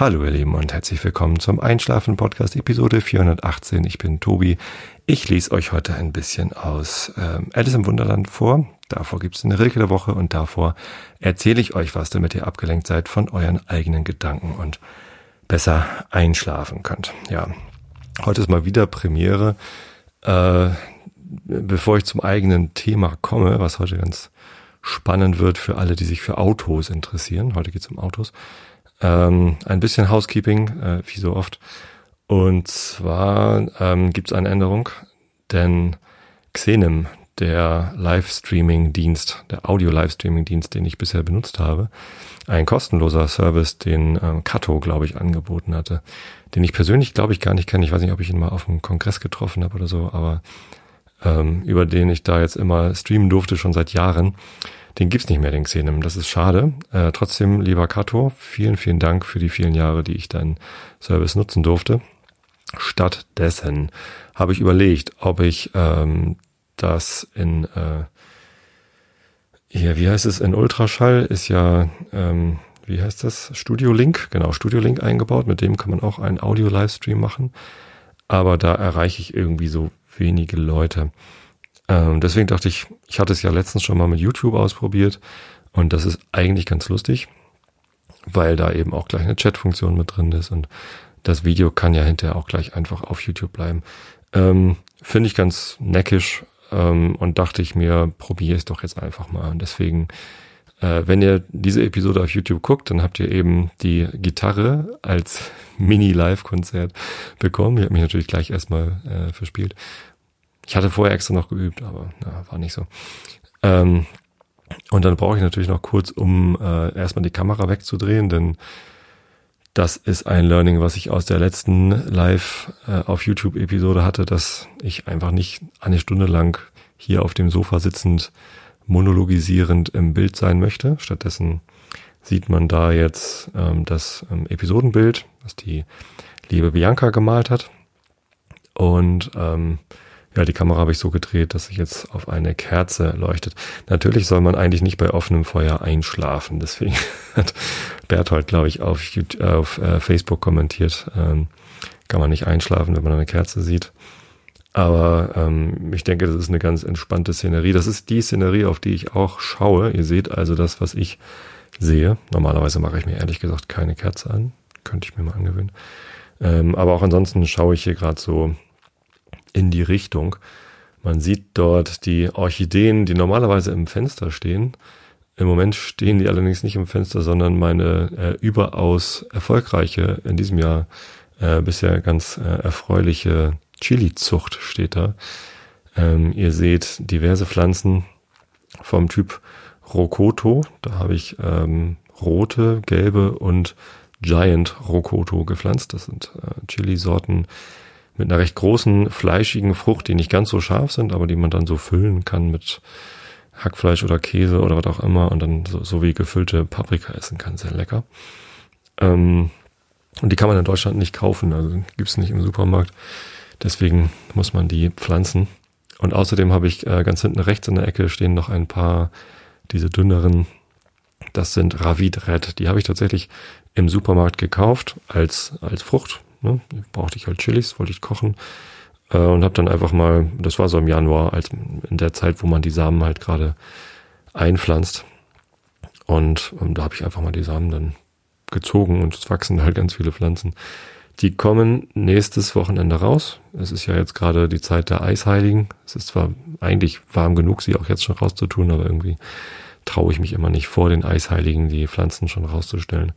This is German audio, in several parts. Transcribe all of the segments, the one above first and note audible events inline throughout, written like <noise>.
Hallo ihr Lieben und herzlich willkommen zum Einschlafen Podcast Episode 418. Ich bin Tobi. Ich lese euch heute ein bisschen aus ähm, Alice im Wunderland vor. Davor gibt es eine Rilke der Woche und davor erzähle ich euch was, damit ihr abgelenkt seid von euren eigenen Gedanken und besser einschlafen könnt. Ja, heute ist mal wieder Premiere. Äh, bevor ich zum eigenen Thema komme, was heute ganz spannend wird für alle, die sich für Autos interessieren. Heute geht es um Autos ähm, ein bisschen Housekeeping, äh, wie so oft. Und zwar ähm, gibt es eine Änderung, denn Xenem, der Livestreaming-Dienst, der Audio-Livestreaming-Dienst, den ich bisher benutzt habe, ein kostenloser Service, den ähm, Kato, glaube ich, angeboten hatte, den ich persönlich, glaube ich, gar nicht kenne. Ich weiß nicht, ob ich ihn mal auf einem Kongress getroffen habe oder so, aber ähm, über den ich da jetzt immer streamen durfte, schon seit Jahren. Den gibt's nicht mehr, den Xenem. Das ist schade. Äh, trotzdem, lieber Kato, vielen, vielen Dank für die vielen Jahre, die ich deinen Service nutzen durfte. Stattdessen habe ich überlegt, ob ich ähm, das in äh, hier, wie heißt es, in Ultraschall ist ja, ähm, wie heißt das? Studio Link, genau, Studio Link eingebaut. Mit dem kann man auch einen Audio-Livestream machen. Aber da erreiche ich irgendwie so wenige Leute. Ähm, deswegen dachte ich, ich hatte es ja letztens schon mal mit YouTube ausprobiert und das ist eigentlich ganz lustig, weil da eben auch gleich eine Chat-Funktion mit drin ist und das Video kann ja hinterher auch gleich einfach auf YouTube bleiben. Ähm, Finde ich ganz neckisch ähm, und dachte ich mir, probiere es doch jetzt einfach mal. Und deswegen, äh, wenn ihr diese Episode auf YouTube guckt, dann habt ihr eben die Gitarre als <laughs> Mini-Live-Konzert bekommen. Ich habe mich natürlich gleich erstmal äh, verspielt. Ich hatte vorher extra noch geübt, aber na, war nicht so. Ähm, und dann brauche ich natürlich noch kurz, um äh, erstmal die Kamera wegzudrehen, denn das ist ein Learning, was ich aus der letzten Live äh, auf YouTube-Episode hatte, dass ich einfach nicht eine Stunde lang hier auf dem Sofa sitzend monologisierend im Bild sein möchte. Stattdessen sieht man da jetzt ähm, das ähm, Episodenbild, was die liebe Bianca gemalt hat. Und ähm, ja, die Kamera habe ich so gedreht, dass sich jetzt auf eine Kerze leuchtet. Natürlich soll man eigentlich nicht bei offenem Feuer einschlafen. Deswegen <laughs> hat Berthold, glaube ich, auf, YouTube, äh, auf äh, Facebook kommentiert, ähm, kann man nicht einschlafen, wenn man eine Kerze sieht. Aber ähm, ich denke, das ist eine ganz entspannte Szenerie. Das ist die Szenerie, auf die ich auch schaue. Ihr seht also das, was ich sehe. Normalerweise mache ich mir ehrlich gesagt keine Kerze an. Könnte ich mir mal angewöhnen. Ähm, aber auch ansonsten schaue ich hier gerade so in die Richtung. Man sieht dort die Orchideen, die normalerweise im Fenster stehen. Im Moment stehen die allerdings nicht im Fenster, sondern meine äh, überaus erfolgreiche, in diesem Jahr äh, bisher ganz äh, erfreuliche Chili-Zucht steht da. Ähm, ihr seht diverse Pflanzen vom Typ Rokoto. Da habe ich ähm, rote, gelbe und Giant Rokoto gepflanzt. Das sind äh, Chili-Sorten, mit einer recht großen, fleischigen Frucht, die nicht ganz so scharf sind, aber die man dann so füllen kann mit Hackfleisch oder Käse oder was auch immer und dann so, so wie gefüllte Paprika essen kann. Sehr lecker. Ähm, und die kann man in Deutschland nicht kaufen, also gibt's nicht im Supermarkt. Deswegen muss man die pflanzen. Und außerdem habe ich äh, ganz hinten rechts in der Ecke stehen noch ein paar diese dünneren, das sind Ravid Red. Die habe ich tatsächlich im Supermarkt gekauft als, als Frucht. Ne? Brauchte ich halt Chilis, wollte ich kochen. Äh, und habe dann einfach mal, das war so im Januar, als in der Zeit, wo man die Samen halt gerade einpflanzt. Und ähm, da habe ich einfach mal die Samen dann gezogen und es wachsen halt ganz viele Pflanzen. Die kommen nächstes Wochenende raus. Es ist ja jetzt gerade die Zeit der Eisheiligen. Es ist zwar eigentlich warm genug, sie auch jetzt schon rauszutun, aber irgendwie traue ich mich immer nicht vor den Eisheiligen, die Pflanzen schon rauszustellen.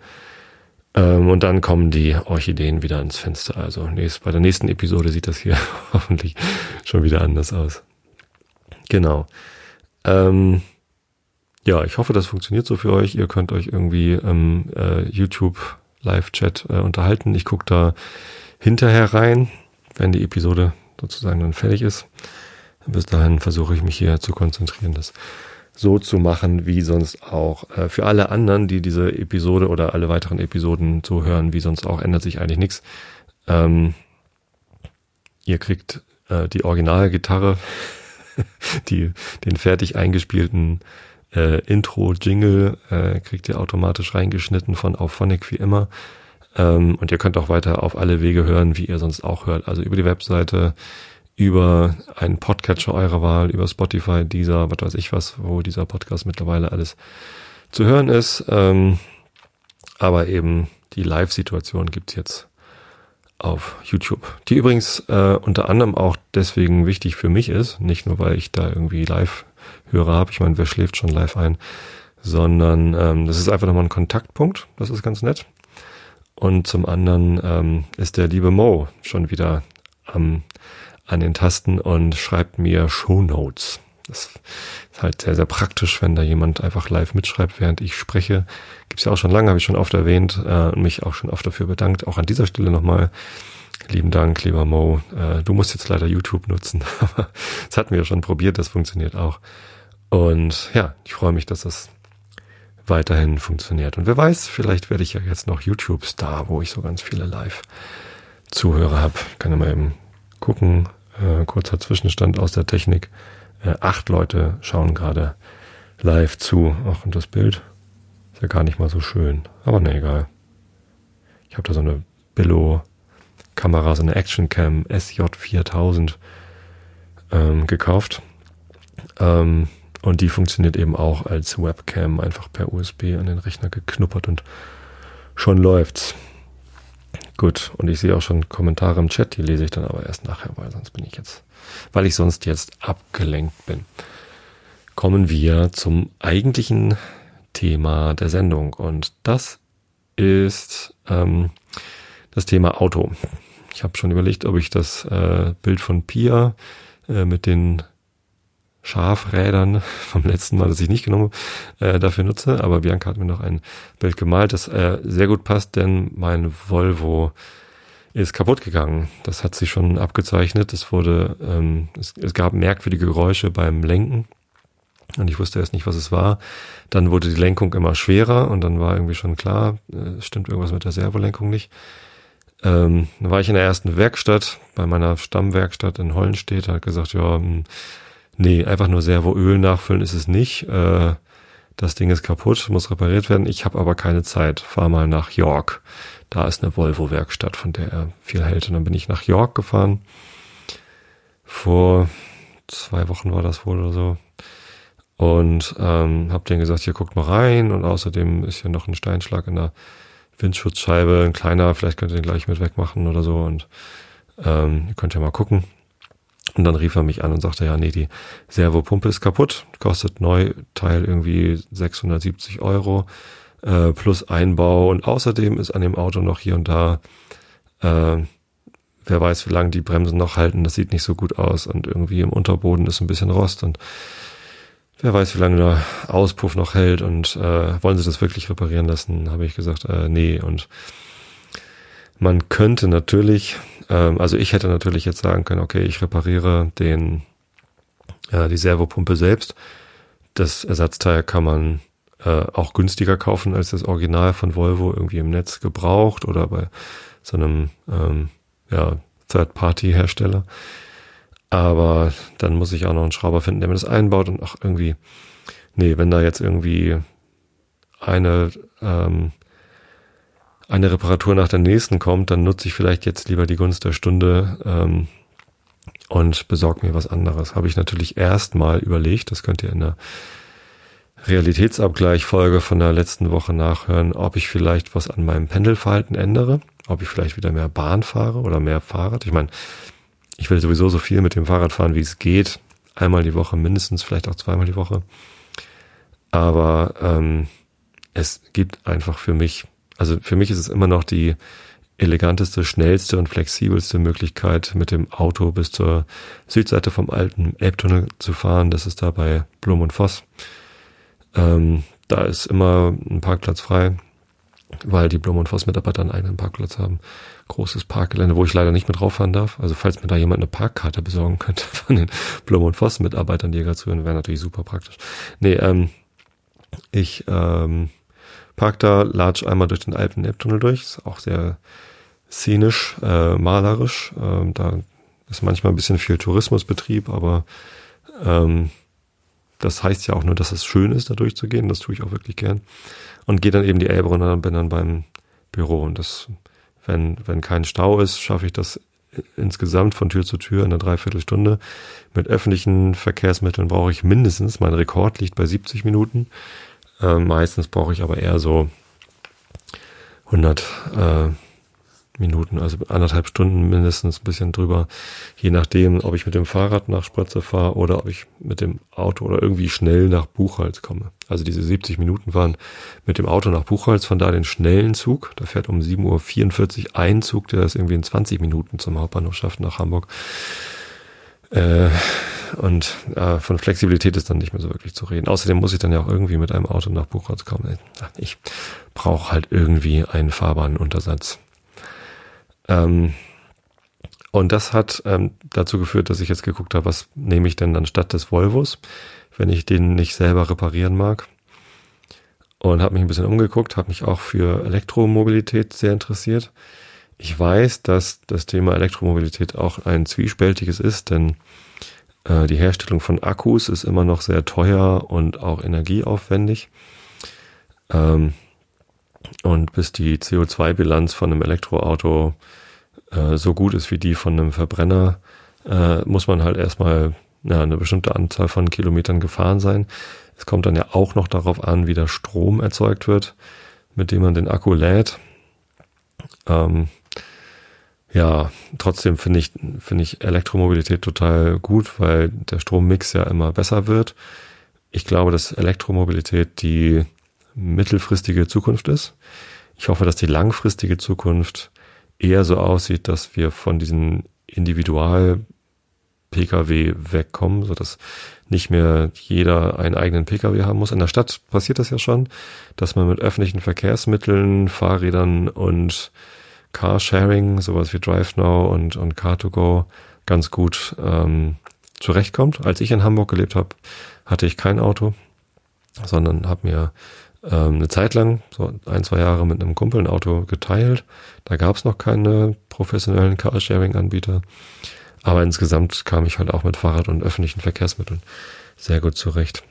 Ähm, und dann kommen die Orchideen wieder ins Fenster. Also nächst, bei der nächsten Episode sieht das hier <laughs> hoffentlich schon wieder anders aus. Genau. Ähm, ja, ich hoffe, das funktioniert so für euch. Ihr könnt euch irgendwie im äh, YouTube Live-Chat äh, unterhalten. Ich gucke da hinterher rein, wenn die Episode sozusagen dann fertig ist. Bis dahin versuche ich mich hier zu konzentrieren, dass so zu machen, wie sonst auch. Äh, für alle anderen, die diese Episode oder alle weiteren Episoden so hören, wie sonst auch, ändert sich eigentlich nichts. Ähm, ihr kriegt äh, die Originalgitarre, <laughs> die, den fertig eingespielten äh, Intro-Jingle äh, kriegt ihr automatisch reingeschnitten von Auphonic wie immer. Ähm, und ihr könnt auch weiter auf alle Wege hören, wie ihr sonst auch hört. Also über die Webseite, über einen Podcatcher eurer Wahl, über Spotify, dieser, was weiß ich was, wo dieser Podcast mittlerweile alles zu hören ist. Ähm, aber eben die Live-Situation gibt's jetzt auf YouTube. Die übrigens äh, unter anderem auch deswegen wichtig für mich ist, nicht nur weil ich da irgendwie Live-Hörer habe, ich meine, wer schläft schon live ein, sondern ähm, das ist einfach nochmal ein Kontaktpunkt, das ist ganz nett. Und zum anderen ähm, ist der liebe Mo schon wieder am, an den Tasten und schreibt mir Show Notes. Das ist halt sehr, sehr praktisch, wenn da jemand einfach live mitschreibt, während ich spreche. Gibt's ja auch schon lange, habe ich schon oft erwähnt äh, und mich auch schon oft dafür bedankt. Auch an dieser Stelle nochmal lieben Dank, lieber Mo. Äh, du musst jetzt leider YouTube nutzen, <laughs> aber das hatten wir ja schon probiert, das funktioniert auch. Und ja, ich freue mich, dass das weiterhin funktioniert. Und wer weiß, vielleicht werde ich ja jetzt noch YouTube-Star, wo ich so ganz viele Live-Zuhörer habe. Kann ja mal eben gucken. Äh, kurzer Zwischenstand aus der Technik. Äh, acht Leute schauen gerade live zu. Ach, und das Bild ist ja gar nicht mal so schön. Aber ne, egal. Ich habe da so eine Billo-Kamera, so eine Action-Cam SJ4000 ähm, gekauft. Ähm, und die funktioniert eben auch als Webcam, einfach per USB an den Rechner geknuppert und schon läuft's. Gut, und ich sehe auch schon Kommentare im Chat, die lese ich dann aber erst nachher, weil sonst bin ich jetzt, weil ich sonst jetzt abgelenkt bin. Kommen wir zum eigentlichen Thema der Sendung und das ist ähm, das Thema Auto. Ich habe schon überlegt, ob ich das äh, Bild von Pia äh, mit den Schafrädern <laughs> vom letzten Mal, das ich nicht genommen äh, dafür nutze. Aber Bianca hat mir noch ein Bild gemalt, das äh, sehr gut passt, denn mein Volvo ist kaputt gegangen. Das hat sich schon abgezeichnet. Es wurde, ähm, es, es gab merkwürdige Geräusche beim Lenken. Und ich wusste erst nicht, was es war. Dann wurde die Lenkung immer schwerer und dann war irgendwie schon klar, äh, stimmt irgendwas mit der Servolenkung nicht. Ähm, dann war ich in der ersten Werkstatt, bei meiner Stammwerkstatt in Hollenstedt, hat gesagt, ja, hm, Nee, einfach nur Servoöl nachfüllen ist es nicht. Äh, das Ding ist kaputt, muss repariert werden. Ich habe aber keine Zeit. Fahr mal nach York. Da ist eine Volvo-Werkstatt, von der er viel hält. Und dann bin ich nach York gefahren. Vor zwei Wochen war das wohl oder so. Und ähm, habe denen gesagt, hier guckt mal rein. Und außerdem ist hier noch ein Steinschlag in der Windschutzscheibe. Ein kleiner, vielleicht könnt ihr den gleich mit wegmachen oder so. Und ähm, ihr könnt ja mal gucken. Und dann rief er mich an und sagte, ja, nee, die Servopumpe ist kaputt, kostet Neuteil irgendwie 670 Euro äh, plus Einbau und außerdem ist an dem Auto noch hier und da, äh, wer weiß, wie lange die Bremsen noch halten, das sieht nicht so gut aus und irgendwie im Unterboden ist ein bisschen Rost und wer weiß, wie lange der Auspuff noch hält und äh, wollen sie das wirklich reparieren lassen, habe ich gesagt, äh, nee und man könnte natürlich, ähm, also ich hätte natürlich jetzt sagen können, okay, ich repariere den, äh, die Servopumpe selbst. Das Ersatzteil kann man äh, auch günstiger kaufen als das Original von Volvo irgendwie im Netz gebraucht oder bei so einem ähm, ja, Third-Party-Hersteller. Aber dann muss ich auch noch einen Schrauber finden, der mir das einbaut und auch irgendwie, nee, wenn da jetzt irgendwie eine ähm, eine Reparatur nach der nächsten kommt, dann nutze ich vielleicht jetzt lieber die Gunst der Stunde ähm, und besorge mir was anderes. Habe ich natürlich erstmal überlegt, das könnt ihr in der Realitätsabgleich-Folge von der letzten Woche nachhören, ob ich vielleicht was an meinem Pendelverhalten ändere, ob ich vielleicht wieder mehr Bahn fahre oder mehr Fahrrad. Ich meine, ich will sowieso so viel mit dem Fahrrad fahren, wie es geht. Einmal die Woche mindestens, vielleicht auch zweimal die Woche. Aber ähm, es gibt einfach für mich also für mich ist es immer noch die eleganteste, schnellste und flexibelste Möglichkeit, mit dem Auto bis zur Südseite vom alten Elbtunnel zu fahren. Das ist da bei Blum und Voss. Ähm, da ist immer ein Parkplatz frei, weil die Blum und Voss Mitarbeiter einen eigenen Parkplatz haben. Großes Parkgelände, wo ich leider nicht mit rauffahren darf. Also falls mir da jemand eine Parkkarte besorgen könnte <laughs> von den Blum und Voss Mitarbeitern, die hier gerade zuhören, wäre natürlich super praktisch. Nee, ähm, ich ähm, Park da, latsch einmal durch den alten Elbtunnel durch. Ist auch sehr szenisch, äh, malerisch. Ähm, da ist manchmal ein bisschen viel Tourismusbetrieb, aber ähm, das heißt ja auch nur, dass es schön ist, da durchzugehen. Das tue ich auch wirklich gern. Und gehe dann eben die Elbe runter und bin dann beim Büro. Und das, wenn, wenn kein Stau ist, schaffe ich das insgesamt von Tür zu Tür in einer Dreiviertelstunde. Mit öffentlichen Verkehrsmitteln brauche ich mindestens, mein Rekord liegt bei 70 Minuten. Äh, meistens brauche ich aber eher so 100 äh, Minuten, also anderthalb Stunden mindestens ein bisschen drüber, je nachdem, ob ich mit dem Fahrrad nach Spritze fahre oder ob ich mit dem Auto oder irgendwie schnell nach Buchholz komme. Also diese 70 Minuten waren mit dem Auto nach Buchholz, von da den schnellen Zug, da fährt um 7.44 Uhr ein Zug, der das irgendwie in 20 Minuten zum Hauptbahnhof schafft nach Hamburg. Äh, und äh, von Flexibilität ist dann nicht mehr so wirklich zu reden. Außerdem muss ich dann ja auch irgendwie mit einem Auto nach Buchholz kommen. Ich brauche halt irgendwie einen Fahrbahnuntersatz. Ähm, und das hat ähm, dazu geführt, dass ich jetzt geguckt habe, was nehme ich denn anstatt des Volvos, wenn ich den nicht selber reparieren mag. Und habe mich ein bisschen umgeguckt, habe mich auch für Elektromobilität sehr interessiert. Ich weiß, dass das Thema Elektromobilität auch ein zwiespältiges ist, denn äh, die Herstellung von Akkus ist immer noch sehr teuer und auch energieaufwendig. Ähm, und bis die CO2-Bilanz von einem Elektroauto äh, so gut ist wie die von einem Verbrenner, äh, muss man halt erstmal ja, eine bestimmte Anzahl von Kilometern gefahren sein. Es kommt dann ja auch noch darauf an, wie der Strom erzeugt wird, mit dem man den Akku lädt. Ähm, ja, trotzdem finde ich, finde ich Elektromobilität total gut, weil der Strommix ja immer besser wird. Ich glaube, dass Elektromobilität die mittelfristige Zukunft ist. Ich hoffe, dass die langfristige Zukunft eher so aussieht, dass wir von diesen Individual Pkw wegkommen, so dass nicht mehr jeder einen eigenen Pkw haben muss. In der Stadt passiert das ja schon, dass man mit öffentlichen Verkehrsmitteln, Fahrrädern und Carsharing, sowas wie DriveNow und, und Car2Go ganz gut ähm, zurechtkommt. Als ich in Hamburg gelebt habe, hatte ich kein Auto, sondern habe mir ähm, eine Zeit lang, so ein, zwei Jahre mit einem Kumpel ein Auto geteilt. Da gab es noch keine professionellen Carsharing-Anbieter. Aber insgesamt kam ich halt auch mit Fahrrad und öffentlichen Verkehrsmitteln sehr gut zurecht.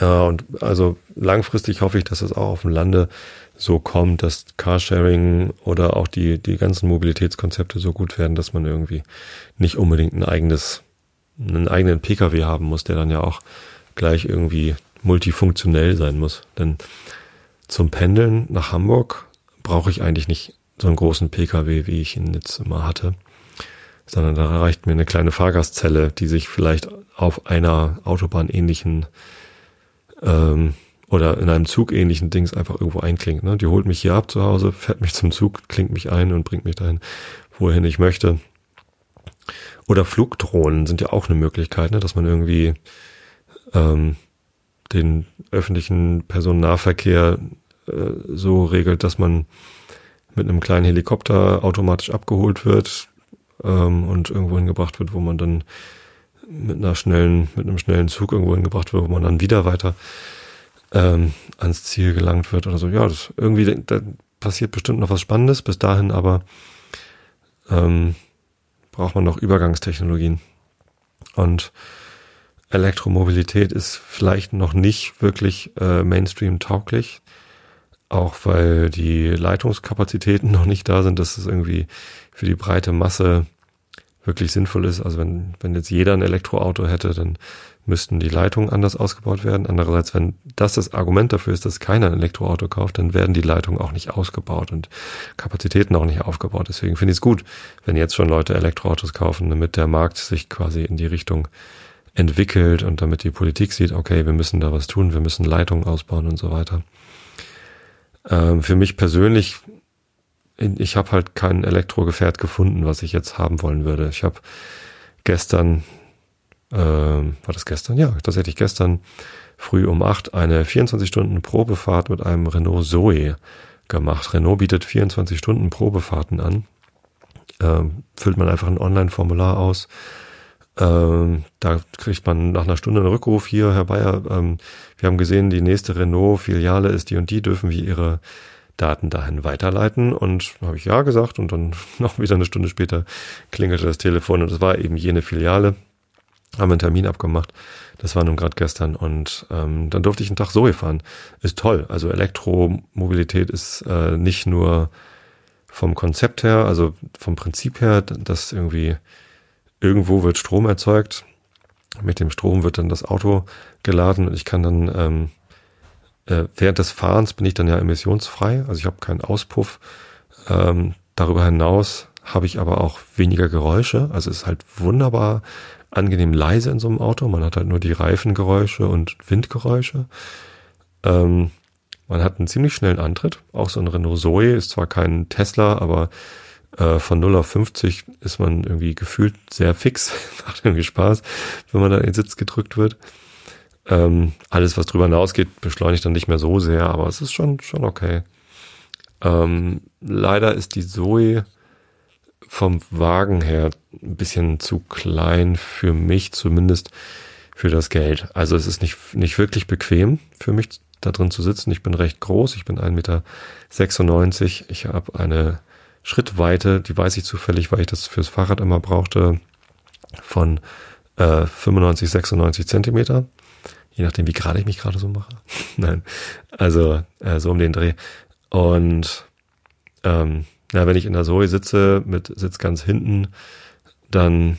Ja, und also langfristig hoffe ich, dass es auch auf dem Lande so kommt, dass Carsharing oder auch die, die ganzen Mobilitätskonzepte so gut werden, dass man irgendwie nicht unbedingt ein eigenes, einen eigenen Pkw haben muss, der dann ja auch gleich irgendwie multifunktionell sein muss. Denn zum Pendeln nach Hamburg brauche ich eigentlich nicht so einen großen Pkw, wie ich ihn jetzt immer hatte, sondern da reicht mir eine kleine Fahrgastzelle, die sich vielleicht auf einer Autobahn ähnlichen ähm, oder in einem Zug ähnlichen Dings einfach irgendwo einklingt. Ne? Die holt mich hier ab zu Hause, fährt mich zum Zug, klingt mich ein und bringt mich dahin, wohin ich möchte. Oder Flugdrohnen sind ja auch eine Möglichkeit, ne? dass man irgendwie ähm, den öffentlichen Personennahverkehr äh, so regelt, dass man mit einem kleinen Helikopter automatisch abgeholt wird ähm, und irgendwo hingebracht wird, wo man dann mit einer schnellen, mit einem schnellen Zug irgendwo hingebracht wird, wo man dann wieder weiter ähm, ans Ziel gelangt wird oder so. Ja, das irgendwie da passiert bestimmt noch was Spannendes. Bis dahin aber ähm, braucht man noch Übergangstechnologien. Und Elektromobilität ist vielleicht noch nicht wirklich äh, Mainstream-tauglich, auch weil die Leitungskapazitäten <laughs> noch nicht da sind, dass es irgendwie für die breite Masse wirklich sinnvoll ist. Also wenn, wenn jetzt jeder ein Elektroauto hätte, dann müssten die Leitungen anders ausgebaut werden. Andererseits, wenn das das Argument dafür ist, dass keiner ein Elektroauto kauft, dann werden die Leitungen auch nicht ausgebaut und Kapazitäten auch nicht aufgebaut. Deswegen finde ich es gut, wenn jetzt schon Leute Elektroautos kaufen, damit der Markt sich quasi in die Richtung entwickelt und damit die Politik sieht, okay, wir müssen da was tun, wir müssen Leitungen ausbauen und so weiter. Ähm, für mich persönlich, ich habe halt kein Elektrogefährt gefunden, was ich jetzt haben wollen würde. Ich habe gestern, äh, war das gestern? Ja, das hätte ich gestern früh um acht eine 24 Stunden Probefahrt mit einem Renault Zoe gemacht. Renault bietet 24 Stunden Probefahrten an. Ähm, füllt man einfach ein Online-Formular aus ähm, da kriegt man nach einer Stunde einen Rückruf hier, Herr Bayer, ähm, wir haben gesehen, die nächste Renault-Filiale ist die und die, dürfen wir Ihre Daten dahin weiterleiten? Und habe ich ja gesagt und dann <laughs> noch wieder eine Stunde später klingelte das Telefon und es war eben jene Filiale. Haben einen Termin abgemacht. Das war nun gerade gestern und ähm, dann durfte ich einen Tag Zoe fahren. Ist toll. Also Elektromobilität ist äh, nicht nur vom Konzept her, also vom Prinzip her, dass irgendwie irgendwo wird Strom erzeugt. Mit dem Strom wird dann das Auto geladen und ich kann dann ähm, äh, während des Fahrens bin ich dann ja emissionsfrei, also ich habe keinen Auspuff. Ähm, darüber hinaus habe ich aber auch weniger Geräusche, also es ist halt wunderbar angenehm leise in so einem Auto. Man hat halt nur die Reifengeräusche und Windgeräusche. Ähm, man hat einen ziemlich schnellen Antritt. Auch so ein Renault Zoe ist zwar kein Tesla, aber äh, von 0 auf 50 ist man irgendwie gefühlt sehr fix. <laughs> Macht irgendwie Spaß, wenn man da in den Sitz gedrückt wird. Ähm, alles, was drüber hinausgeht, beschleunigt dann nicht mehr so sehr, aber es ist schon, schon okay. Ähm, leider ist die Zoe vom Wagen her ein bisschen zu klein für mich, zumindest für das Geld. Also es ist nicht, nicht wirklich bequem für mich da drin zu sitzen. Ich bin recht groß, ich bin 1,96 Meter. Ich habe eine Schrittweite, die weiß ich zufällig, weil ich das fürs Fahrrad immer brauchte, von äh, 95, 96 Zentimeter. Je nachdem, wie gerade ich mich gerade so mache. <laughs> Nein, also äh, so um den Dreh. Und ähm, ja, wenn ich in der Zoe sitze, mit Sitz ganz hinten, dann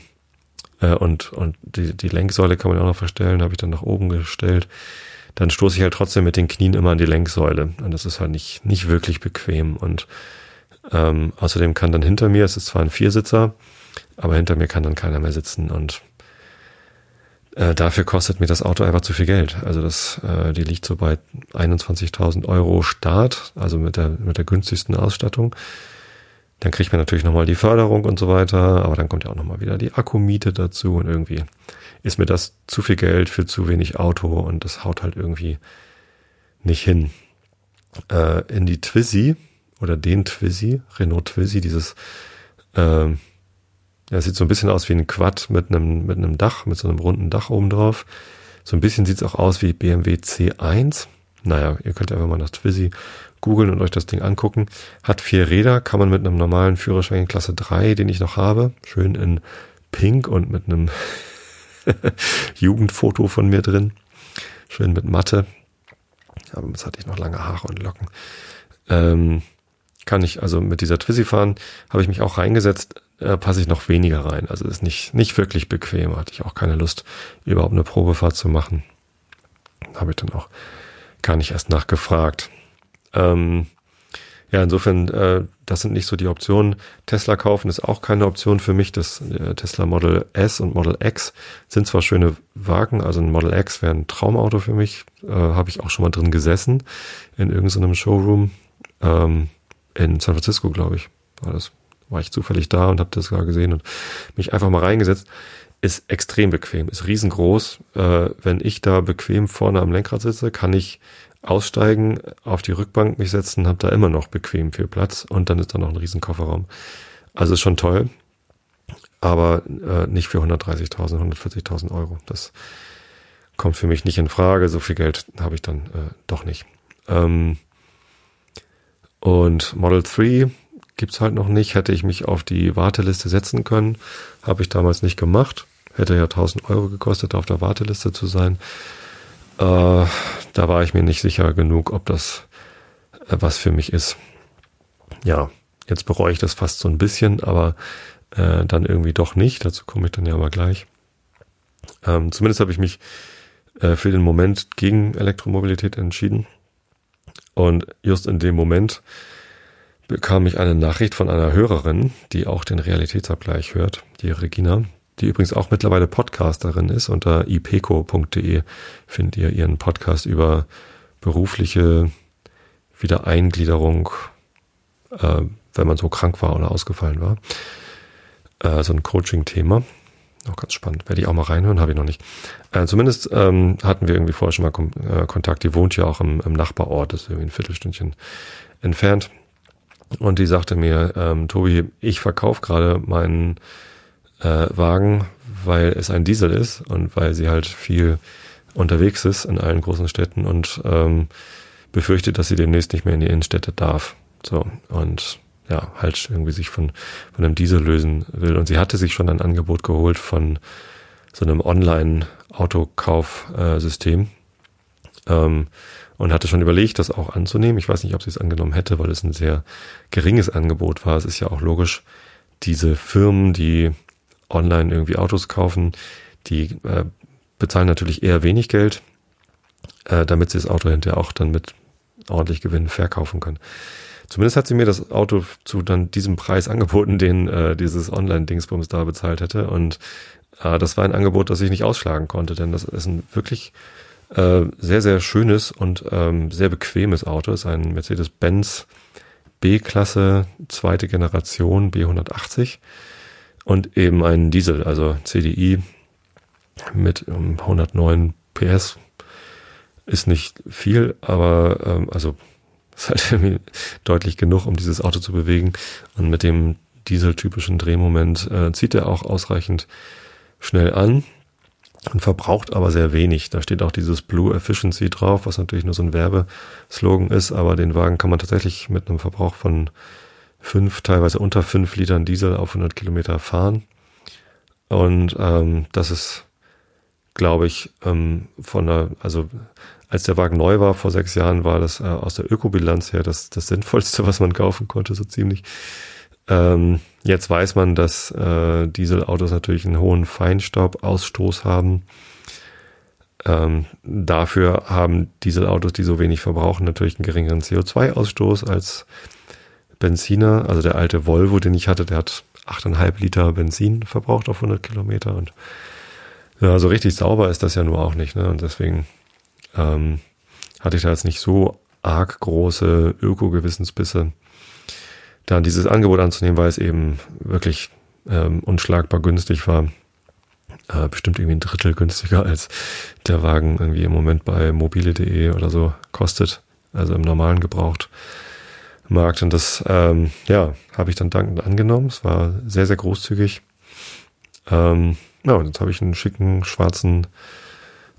äh, und, und die, die Lenksäule kann man auch noch verstellen, habe ich dann nach oben gestellt, dann stoße ich halt trotzdem mit den Knien immer an die Lenksäule. Und das ist halt nicht, nicht wirklich bequem. Und ähm, außerdem kann dann hinter mir, es ist zwar ein Viersitzer, aber hinter mir kann dann keiner mehr sitzen. Und äh, dafür kostet mir das Auto einfach zu viel Geld. Also das, äh, die liegt so bei 21.000 Euro Start, also mit der, mit der günstigsten Ausstattung. Dann kriegt man natürlich nochmal die Förderung und so weiter, aber dann kommt ja auch nochmal wieder die Akkumiete dazu und irgendwie ist mir das zu viel Geld für zu wenig Auto und das haut halt irgendwie nicht hin. Äh, in die Twizy oder den Twizy, Renault Twizy, dieses, äh, ja, sieht so ein bisschen aus wie ein Quad mit einem, mit einem Dach, mit so einem runden Dach oben drauf. So ein bisschen sieht es auch aus wie BMW C1. Naja, ihr könnt einfach mal nach Twizy googeln und euch das Ding angucken. Hat vier Räder, kann man mit einem normalen Führerschein Klasse 3, den ich noch habe, schön in Pink und mit einem <laughs> Jugendfoto von mir drin, schön mit Matte. Aber jetzt hatte ich noch lange Haare und Locken. Ähm, kann ich also mit dieser Twizy fahren, habe ich mich auch reingesetzt, äh, passe ich noch weniger rein. Also ist nicht, nicht wirklich bequem, hatte ich auch keine Lust, überhaupt eine Probefahrt zu machen. Habe ich dann auch gar nicht erst nachgefragt. Ähm, ja, insofern, äh, das sind nicht so die Optionen. Tesla kaufen ist auch keine Option für mich. Das äh, Tesla Model S und Model X sind zwar schöne Wagen, also ein Model X wäre ein Traumauto für mich. Äh, Habe ich auch schon mal drin gesessen in irgendeinem Showroom ähm, in San Francisco, glaube ich. War das war ich zufällig da und habe das gerade gesehen und mich einfach mal reingesetzt. Ist extrem bequem, ist riesengroß. Äh, wenn ich da bequem vorne am Lenkrad sitze, kann ich aussteigen, auf die Rückbank mich setzen, habe da immer noch bequem viel Platz und dann ist da noch ein riesen Kofferraum. Also ist schon toll, aber äh, nicht für 130.000, 140.000 Euro. Das kommt für mich nicht in Frage. So viel Geld habe ich dann äh, doch nicht. Ähm, und Model 3 gibt's halt noch nicht. Hätte ich mich auf die Warteliste setzen können, habe ich damals nicht gemacht. Hätte ja 1000 Euro gekostet, auf der Warteliste zu sein. Äh, da war ich mir nicht sicher genug, ob das äh, was für mich ist. Ja, jetzt bereue ich das fast so ein bisschen, aber äh, dann irgendwie doch nicht. Dazu komme ich dann ja aber gleich. Ähm, zumindest habe ich mich äh, für den Moment gegen Elektromobilität entschieden. Und just in dem Moment bekam ich eine Nachricht von einer Hörerin, die auch den Realitätsabgleich hört, die Regina, die übrigens auch mittlerweile Podcasterin ist. Unter ipeco.de findet ihr ihren Podcast über berufliche Wiedereingliederung, äh, wenn man so krank war oder ausgefallen war. Äh, so ein Coaching-Thema. Auch ganz spannend. Werde ich auch mal reinhören, habe ich noch nicht. Äh, zumindest ähm, hatten wir irgendwie vorher schon mal Kom äh, Kontakt. Die wohnt ja auch im, im Nachbarort, ist irgendwie ein Viertelstündchen entfernt. Und die sagte mir, ähm, Tobi, ich verkaufe gerade meinen äh, Wagen, weil es ein Diesel ist und weil sie halt viel unterwegs ist in allen großen Städten und ähm, befürchtet, dass sie demnächst nicht mehr in die Innenstädte darf. So, und ja, halt irgendwie sich von, von einem Diesel lösen will. Und sie hatte sich schon ein Angebot geholt von so einem Online-Autokaufsystem. Ähm, und hatte schon überlegt, das auch anzunehmen. Ich weiß nicht, ob sie es angenommen hätte, weil es ein sehr geringes Angebot war. Es ist ja auch logisch, diese Firmen, die online irgendwie Autos kaufen, die äh, bezahlen natürlich eher wenig Geld, äh, damit sie das Auto hinterher auch dann mit ordentlich Gewinn verkaufen können. Zumindest hat sie mir das Auto zu dann diesem Preis angeboten, <laughs> den äh, dieses Online-Dingsbums da bezahlt hätte. Und äh, das war ein Angebot, das ich nicht ausschlagen konnte, denn das ist ein wirklich äh, sehr, sehr schönes und ähm, sehr bequemes Auto. Das ist ein Mercedes-Benz B-Klasse, zweite Generation, B180 und eben ein Diesel, also CDI mit 109 PS. Ist nicht viel, aber ähm, also <laughs> ist halt irgendwie deutlich genug, um dieses Auto zu bewegen. Und mit dem dieseltypischen Drehmoment äh, zieht er auch ausreichend schnell an und verbraucht aber sehr wenig. Da steht auch dieses Blue Efficiency drauf, was natürlich nur so ein Werbeslogan ist, aber den Wagen kann man tatsächlich mit einem Verbrauch von fünf, teilweise unter fünf Litern Diesel auf 100 Kilometer fahren. Und ähm, das ist, glaube ich, ähm, von der, also als der Wagen neu war vor sechs Jahren, war das äh, aus der Ökobilanz her das, das Sinnvollste, <laughs> was man kaufen konnte, so ziemlich. Ähm, jetzt weiß man, dass äh, Dieselautos natürlich einen hohen Feinstaubausstoß haben. Ähm, dafür haben Dieselautos, die so wenig verbrauchen, natürlich einen geringeren CO2-Ausstoß als Benziner. Also der alte Volvo, den ich hatte, der hat 8,5 Liter Benzin verbraucht auf 100 Kilometer. Und ja, so richtig sauber ist das ja nur auch nicht. Ne? Und deswegen ähm, hatte ich da jetzt nicht so arg große Öko-Gewissensbisse, dann dieses Angebot anzunehmen, weil es eben wirklich ähm, unschlagbar günstig war. Äh, bestimmt irgendwie ein Drittel günstiger als der Wagen irgendwie im Moment bei mobile.de oder so kostet, also im normalen Gebrauchtmarkt. Und das, ähm, ja, habe ich dann dankend angenommen. Es war sehr, sehr großzügig. Ähm, ja, und jetzt habe ich einen schicken schwarzen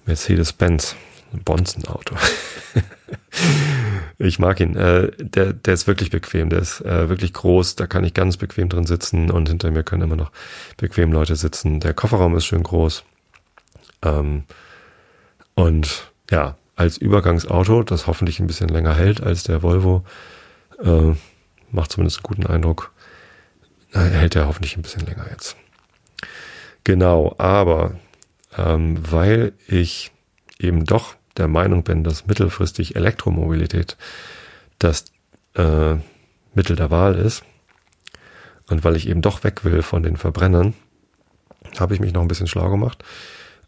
Mercedes-Benz ein Bonzen-Auto. <laughs> ich mag ihn. Äh, der, der ist wirklich bequem. Der ist äh, wirklich groß. Da kann ich ganz bequem drin sitzen und hinter mir können immer noch bequem Leute sitzen. Der Kofferraum ist schön groß. Ähm, und ja, als Übergangsauto, das hoffentlich ein bisschen länger hält als der Volvo, äh, macht zumindest einen guten Eindruck. hält er hoffentlich ein bisschen länger jetzt. Genau, aber ähm, weil ich eben doch der Meinung bin, dass mittelfristig Elektromobilität das äh, Mittel der Wahl ist und weil ich eben doch weg will von den Verbrennern, habe ich mich noch ein bisschen schlau gemacht.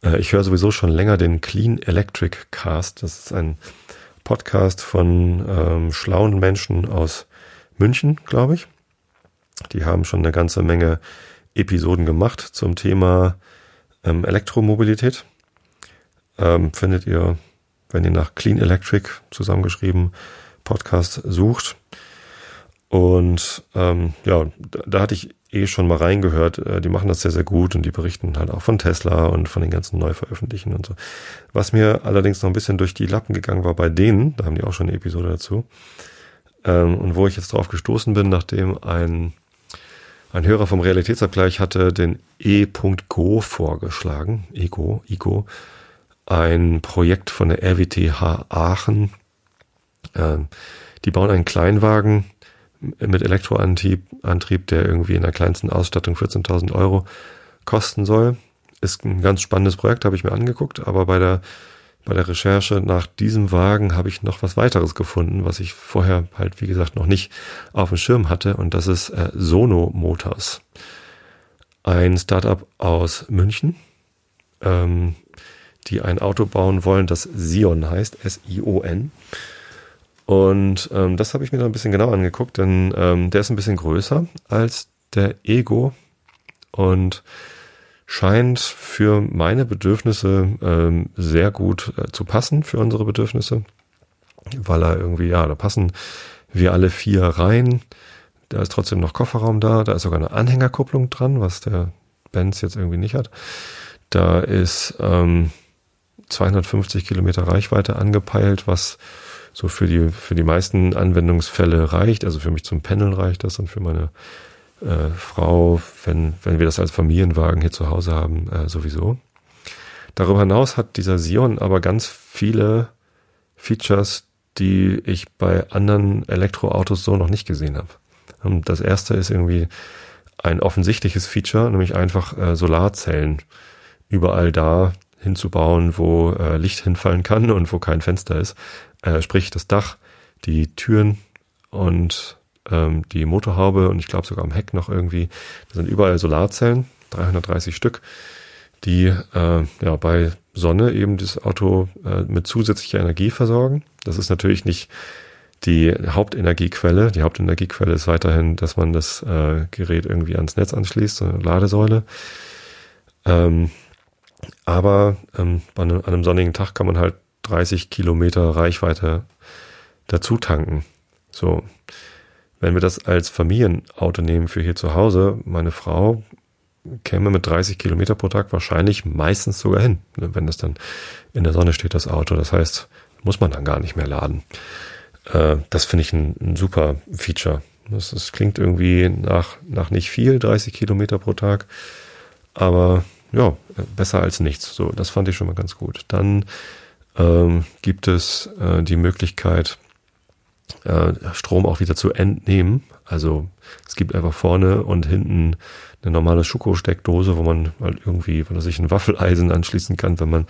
Äh, ich höre sowieso schon länger den Clean Electric Cast. Das ist ein Podcast von ähm, schlauen Menschen aus München, glaube ich. Die haben schon eine ganze Menge Episoden gemacht zum Thema ähm, Elektromobilität. Ähm, findet ihr wenn ihr nach Clean Electric zusammengeschrieben Podcast sucht. Und ähm, ja, da, hatte ich eh schon mal reingehört. Äh, die machen das sehr, sehr gut und die berichten halt auch von Tesla und von den ganzen Neuveröffentlichen und so. Was mir allerdings noch ein bisschen durch die Lappen gegangen war bei denen, da haben die auch schon eine Episode dazu, ähm, und wo ich jetzt drauf gestoßen bin, nachdem ein, ein Hörer vom Realitätsabgleich hatte den E.Go vorgeschlagen, Ego, Ego, ein Projekt von der RWTH Aachen. Ähm, die bauen einen Kleinwagen mit Elektroantrieb, Antrieb, der irgendwie in der kleinsten Ausstattung 14.000 Euro kosten soll. Ist ein ganz spannendes Projekt, habe ich mir angeguckt, aber bei der bei der Recherche nach diesem Wagen habe ich noch was weiteres gefunden, was ich vorher halt, wie gesagt, noch nicht auf dem Schirm hatte. Und das ist äh, Sono Motors. Ein Startup aus München. Ähm, die ein Auto bauen wollen, das Sion heißt, S-I-O-N. Und ähm, das habe ich mir da ein bisschen genau angeguckt, denn ähm, der ist ein bisschen größer als der Ego und scheint für meine Bedürfnisse ähm, sehr gut äh, zu passen, für unsere Bedürfnisse, weil er irgendwie, ja, da passen wir alle vier rein. Da ist trotzdem noch Kofferraum da, da ist sogar eine Anhängerkupplung dran, was der Benz jetzt irgendwie nicht hat. Da ist ähm, 250 Kilometer Reichweite angepeilt, was so für die, für die meisten Anwendungsfälle reicht. Also für mich zum Pendeln reicht das und für meine äh, Frau, wenn, wenn wir das als Familienwagen hier zu Hause haben, äh, sowieso. Darüber hinaus hat dieser Sion aber ganz viele Features, die ich bei anderen Elektroautos so noch nicht gesehen habe. Ähm, das erste ist irgendwie ein offensichtliches Feature, nämlich einfach äh, Solarzellen überall da hinzubauen, wo äh, Licht hinfallen kann und wo kein Fenster ist. Äh, sprich das Dach, die Türen und ähm, die Motorhaube und ich glaube sogar am Heck noch irgendwie. Da sind überall Solarzellen, 330 Stück, die äh, ja bei Sonne eben das Auto äh, mit zusätzlicher Energie versorgen. Das ist natürlich nicht die Hauptenergiequelle. Die Hauptenergiequelle ist weiterhin, dass man das äh, Gerät irgendwie ans Netz anschließt, so eine Ladesäule. Ähm, aber ähm, an einem sonnigen Tag kann man halt 30 Kilometer Reichweite dazu tanken. So, wenn wir das als Familienauto nehmen für hier zu Hause, meine Frau käme mit 30 Kilometer pro Tag wahrscheinlich meistens sogar hin, ne, wenn das dann in der Sonne steht, das Auto. Das heißt, muss man dann gar nicht mehr laden. Äh, das finde ich ein, ein, super Feature. Das, das, klingt irgendwie nach, nach nicht viel, 30 Kilometer pro Tag, aber ja, besser als nichts. So, das fand ich schon mal ganz gut. Dann ähm, gibt es äh, die Möglichkeit, äh, Strom auch wieder zu entnehmen. Also es gibt einfach vorne und hinten eine normale Schuko-Steckdose, wo man halt irgendwie, wenn er sich ein Waffeleisen anschließen kann, wenn man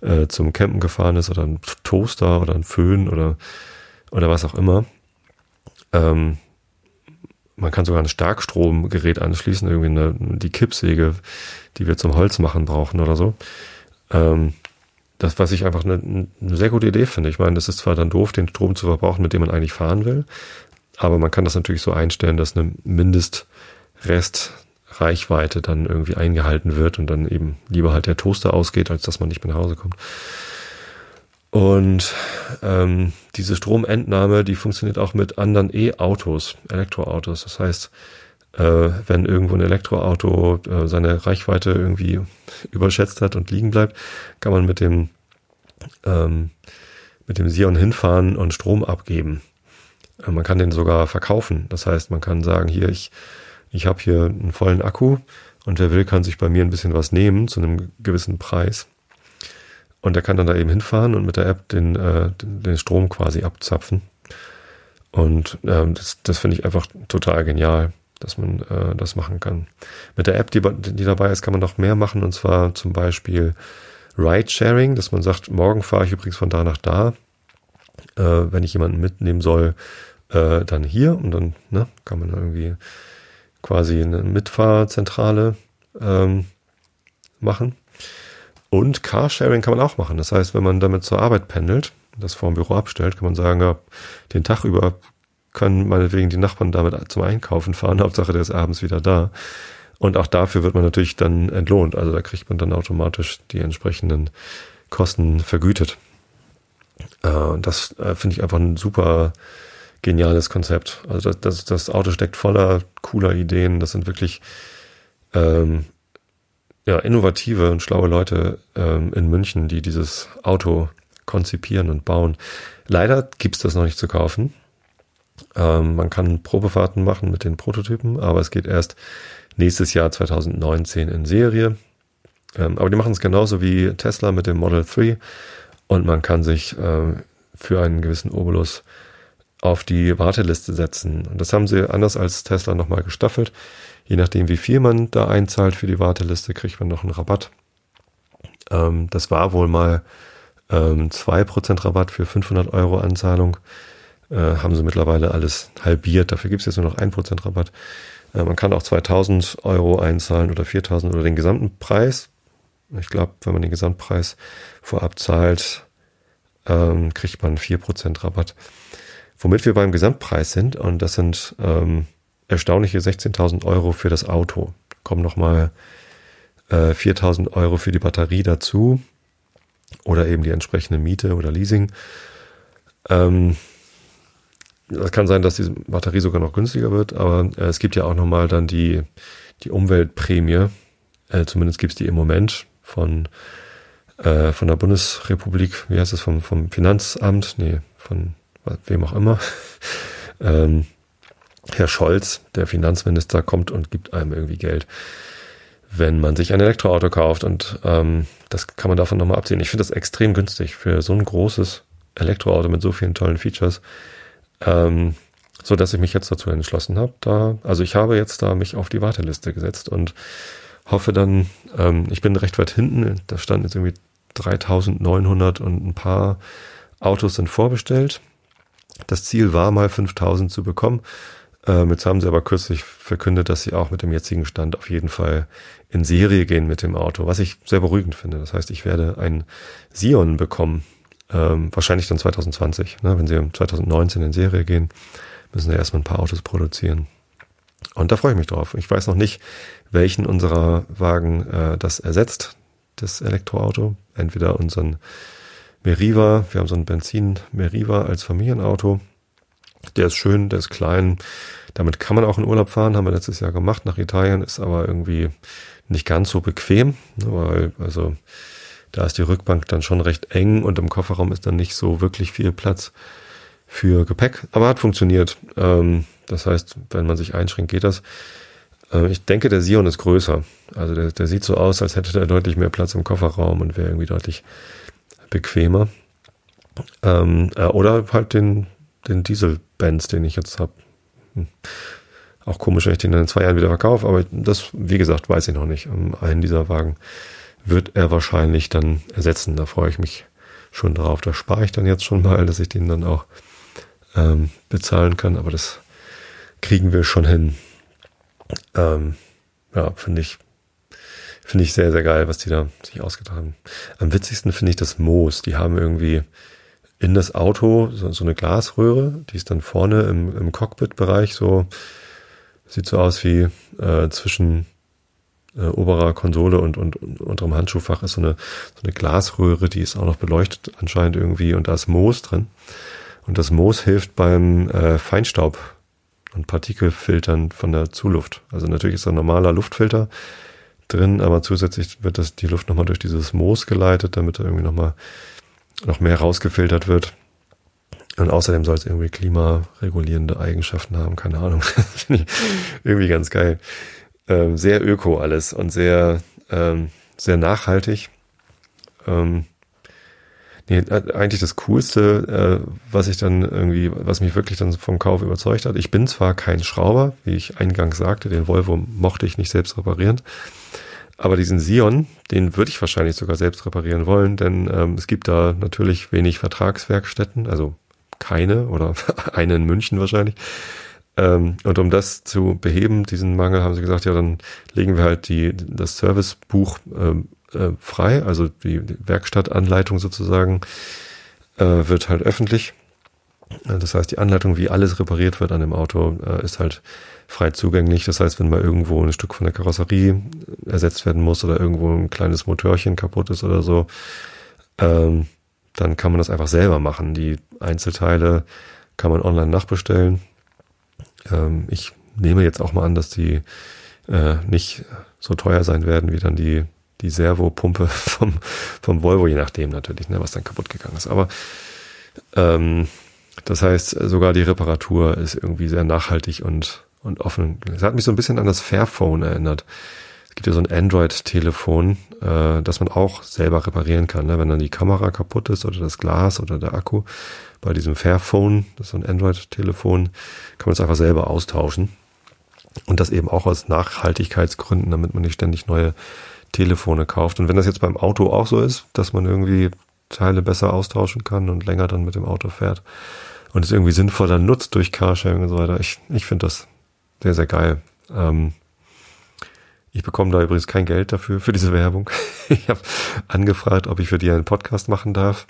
äh, zum Campen gefahren ist oder ein Toaster oder ein Föhn oder oder was auch immer. Ähm, man kann sogar ein Starkstromgerät anschließen, irgendwie eine, die Kippsäge, die wir zum Holz machen brauchen oder so. Ähm, das, was ich einfach eine, eine sehr gute Idee finde. Ich meine, das ist zwar dann doof, den Strom zu verbrauchen, mit dem man eigentlich fahren will, aber man kann das natürlich so einstellen, dass eine Mindestrestreichweite dann irgendwie eingehalten wird und dann eben lieber halt der Toaster ausgeht, als dass man nicht mehr nach Hause kommt. Und ähm, diese Stromentnahme, die funktioniert auch mit anderen E-Autos, Elektroautos. Das heißt, äh, wenn irgendwo ein Elektroauto äh, seine Reichweite irgendwie überschätzt hat und liegen bleibt, kann man mit dem ähm, mit dem Sion hinfahren und Strom abgeben. Äh, man kann den sogar verkaufen. Das heißt, man kann sagen, hier ich ich habe hier einen vollen Akku und wer will, kann sich bei mir ein bisschen was nehmen zu einem gewissen Preis. Und der kann dann da eben hinfahren und mit der App den, äh, den Strom quasi abzapfen. Und ähm, das, das finde ich einfach total genial, dass man äh, das machen kann. Mit der App, die, die dabei ist, kann man noch mehr machen. Und zwar zum Beispiel Ride-Sharing, dass man sagt, morgen fahre ich übrigens von da nach da. Äh, wenn ich jemanden mitnehmen soll, äh, dann hier. Und dann ne, kann man irgendwie quasi eine Mitfahrzentrale ähm, machen. Und Carsharing kann man auch machen. Das heißt, wenn man damit zur Arbeit pendelt, das vor dem Büro abstellt, kann man sagen, ja, den Tag über können meinetwegen die Nachbarn damit zum Einkaufen fahren. <laughs> Hauptsache, der ist abends wieder da. Und auch dafür wird man natürlich dann entlohnt. Also da kriegt man dann automatisch die entsprechenden Kosten vergütet. Äh, das äh, finde ich einfach ein super geniales Konzept. Also das, das, das Auto steckt voller cooler Ideen. Das sind wirklich ähm, ja, innovative und schlaue Leute ähm, in München, die dieses Auto konzipieren und bauen. Leider gibt's das noch nicht zu kaufen. Ähm, man kann Probefahrten machen mit den Prototypen, aber es geht erst nächstes Jahr 2019 in Serie. Ähm, aber die machen es genauso wie Tesla mit dem Model 3 und man kann sich ähm, für einen gewissen Obolus auf die Warteliste setzen. Und das haben sie anders als Tesla nochmal gestaffelt. Je nachdem, wie viel man da einzahlt für die Warteliste, kriegt man noch einen Rabatt. Ähm, das war wohl mal ähm, 2% Rabatt für 500 Euro Anzahlung. Äh, haben sie mittlerweile alles halbiert. Dafür gibt es jetzt nur noch 1% Rabatt. Äh, man kann auch 2000 Euro einzahlen oder 4000 oder den gesamten Preis. Ich glaube, wenn man den Gesamtpreis vorab zahlt, ähm, kriegt man 4% Rabatt. Womit wir beim Gesamtpreis sind, und das sind ähm, erstaunliche 16.000 Euro für das Auto. Kommen nochmal äh, 4.000 Euro für die Batterie dazu oder eben die entsprechende Miete oder Leasing. Ähm, das kann sein, dass die Batterie sogar noch günstiger wird, aber äh, es gibt ja auch nochmal dann die, die Umweltprämie. Äh, zumindest gibt es die im Moment von, äh, von der Bundesrepublik, wie heißt es, vom, vom Finanzamt, nee, von wem auch immer. <laughs> ähm, Herr Scholz, der Finanzminister, kommt und gibt einem irgendwie Geld. wenn man sich ein Elektroauto kauft. Und ähm, das kann man davon nochmal abziehen. Ich finde das extrem günstig für so ein großes Elektroauto mit so vielen tollen Features. Ähm, so dass ich mich jetzt dazu entschlossen habe. Da, also ich habe jetzt da mich auf die Warteliste gesetzt und hoffe dann, ähm, ich bin recht weit hinten, da standen jetzt irgendwie 3900 und ein paar Autos sind vorbestellt. Das Ziel war mal 5000 zu bekommen. Ähm, jetzt haben sie aber kürzlich verkündet, dass sie auch mit dem jetzigen Stand auf jeden Fall in Serie gehen mit dem Auto, was ich sehr beruhigend finde. Das heißt, ich werde ein Sion bekommen, ähm, wahrscheinlich dann 2020. Ne? Wenn sie 2019 in Serie gehen, müssen sie erstmal ein paar Autos produzieren. Und da freue ich mich drauf. Ich weiß noch nicht, welchen unserer Wagen äh, das ersetzt, das Elektroauto. Entweder unseren Meriva, wir haben so einen Benzin Meriva als Familienauto. Der ist schön, der ist klein. Damit kann man auch in Urlaub fahren, haben wir letztes Jahr gemacht nach Italien, ist aber irgendwie nicht ganz so bequem, ne, weil also da ist die Rückbank dann schon recht eng und im Kofferraum ist dann nicht so wirklich viel Platz für Gepäck, aber hat funktioniert. Ähm, das heißt, wenn man sich einschränkt, geht das. Äh, ich denke, der Sion ist größer. Also der, der sieht so aus, als hätte er deutlich mehr Platz im Kofferraum und wäre irgendwie deutlich bequemer. Ähm, äh, oder halt den, den Diesel-Benz, den ich jetzt habe. Hm. Auch komisch, wenn ich den in zwei Jahren wieder verkaufe, aber das, wie gesagt, weiß ich noch nicht. Ähm, einen dieser Wagen wird er wahrscheinlich dann ersetzen. Da freue ich mich schon drauf. Da spare ich dann jetzt schon mal, dass ich den dann auch ähm, bezahlen kann, aber das kriegen wir schon hin. Ähm, ja, finde ich, finde ich sehr, sehr geil, was die da sich ausgedacht haben. Am witzigsten finde ich das Moos. Die haben irgendwie in das Auto so, so eine Glasröhre, die ist dann vorne im, im Cockpit-Bereich so, sieht so aus wie äh, zwischen äh, oberer Konsole und, und, und unterem Handschuhfach ist so eine, so eine Glasröhre, die ist auch noch beleuchtet anscheinend irgendwie und da ist Moos drin. Und das Moos hilft beim äh, Feinstaub und Partikelfiltern von der Zuluft. Also natürlich ist ein normaler Luftfilter drin, aber zusätzlich wird das die Luft nochmal durch dieses Moos geleitet, damit da irgendwie nochmal noch mehr rausgefiltert wird. Und außerdem soll es irgendwie klimaregulierende Eigenschaften haben, keine Ahnung. <laughs> Irgendwie ganz geil. Ähm, sehr öko alles und sehr, ähm, sehr nachhaltig. Ähm, Nee, äh, eigentlich das Coolste, äh, was ich dann irgendwie, was mich wirklich dann vom Kauf überzeugt hat. Ich bin zwar kein Schrauber, wie ich eingangs sagte, den Volvo mochte ich nicht selbst reparieren. Aber diesen Sion, den würde ich wahrscheinlich sogar selbst reparieren wollen, denn ähm, es gibt da natürlich wenig Vertragswerkstätten, also keine oder <laughs> eine in München wahrscheinlich. Ähm, und um das zu beheben, diesen Mangel, haben sie gesagt, ja, dann legen wir halt die, das Servicebuch ähm, äh, frei, also die, die Werkstattanleitung sozusagen äh, wird halt öffentlich. Äh, das heißt, die Anleitung, wie alles repariert wird an dem Auto, äh, ist halt frei zugänglich. Das heißt, wenn mal irgendwo ein Stück von der Karosserie ersetzt werden muss oder irgendwo ein kleines Motörchen kaputt ist oder so, ähm, dann kann man das einfach selber machen. Die Einzelteile kann man online nachbestellen. Ähm, ich nehme jetzt auch mal an, dass die äh, nicht so teuer sein werden wie dann die die Servopumpe <laughs> vom, vom Volvo, je nachdem natürlich, ne, was dann kaputt gegangen ist. Aber ähm, das heißt, sogar die Reparatur ist irgendwie sehr nachhaltig und, und offen. Es hat mich so ein bisschen an das Fairphone erinnert. Gibt ja so ein Android-Telefon, äh, das man auch selber reparieren kann. Ne? Wenn dann die Kamera kaputt ist oder das Glas oder der Akku. Bei diesem Fairphone, das ist so ein Android-Telefon, kann man es einfach selber austauschen. Und das eben auch aus Nachhaltigkeitsgründen, damit man nicht ständig neue Telefone kauft. Und wenn das jetzt beim Auto auch so ist, dass man irgendwie Teile besser austauschen kann und länger dann mit dem Auto fährt und es irgendwie sinnvoller nutzt durch Carsharing und so weiter, ich, ich finde das sehr, sehr geil. Ähm, ich bekomme da übrigens kein Geld dafür, für diese Werbung. <laughs> Ich habe angefragt, ob ich für die einen Podcast machen darf.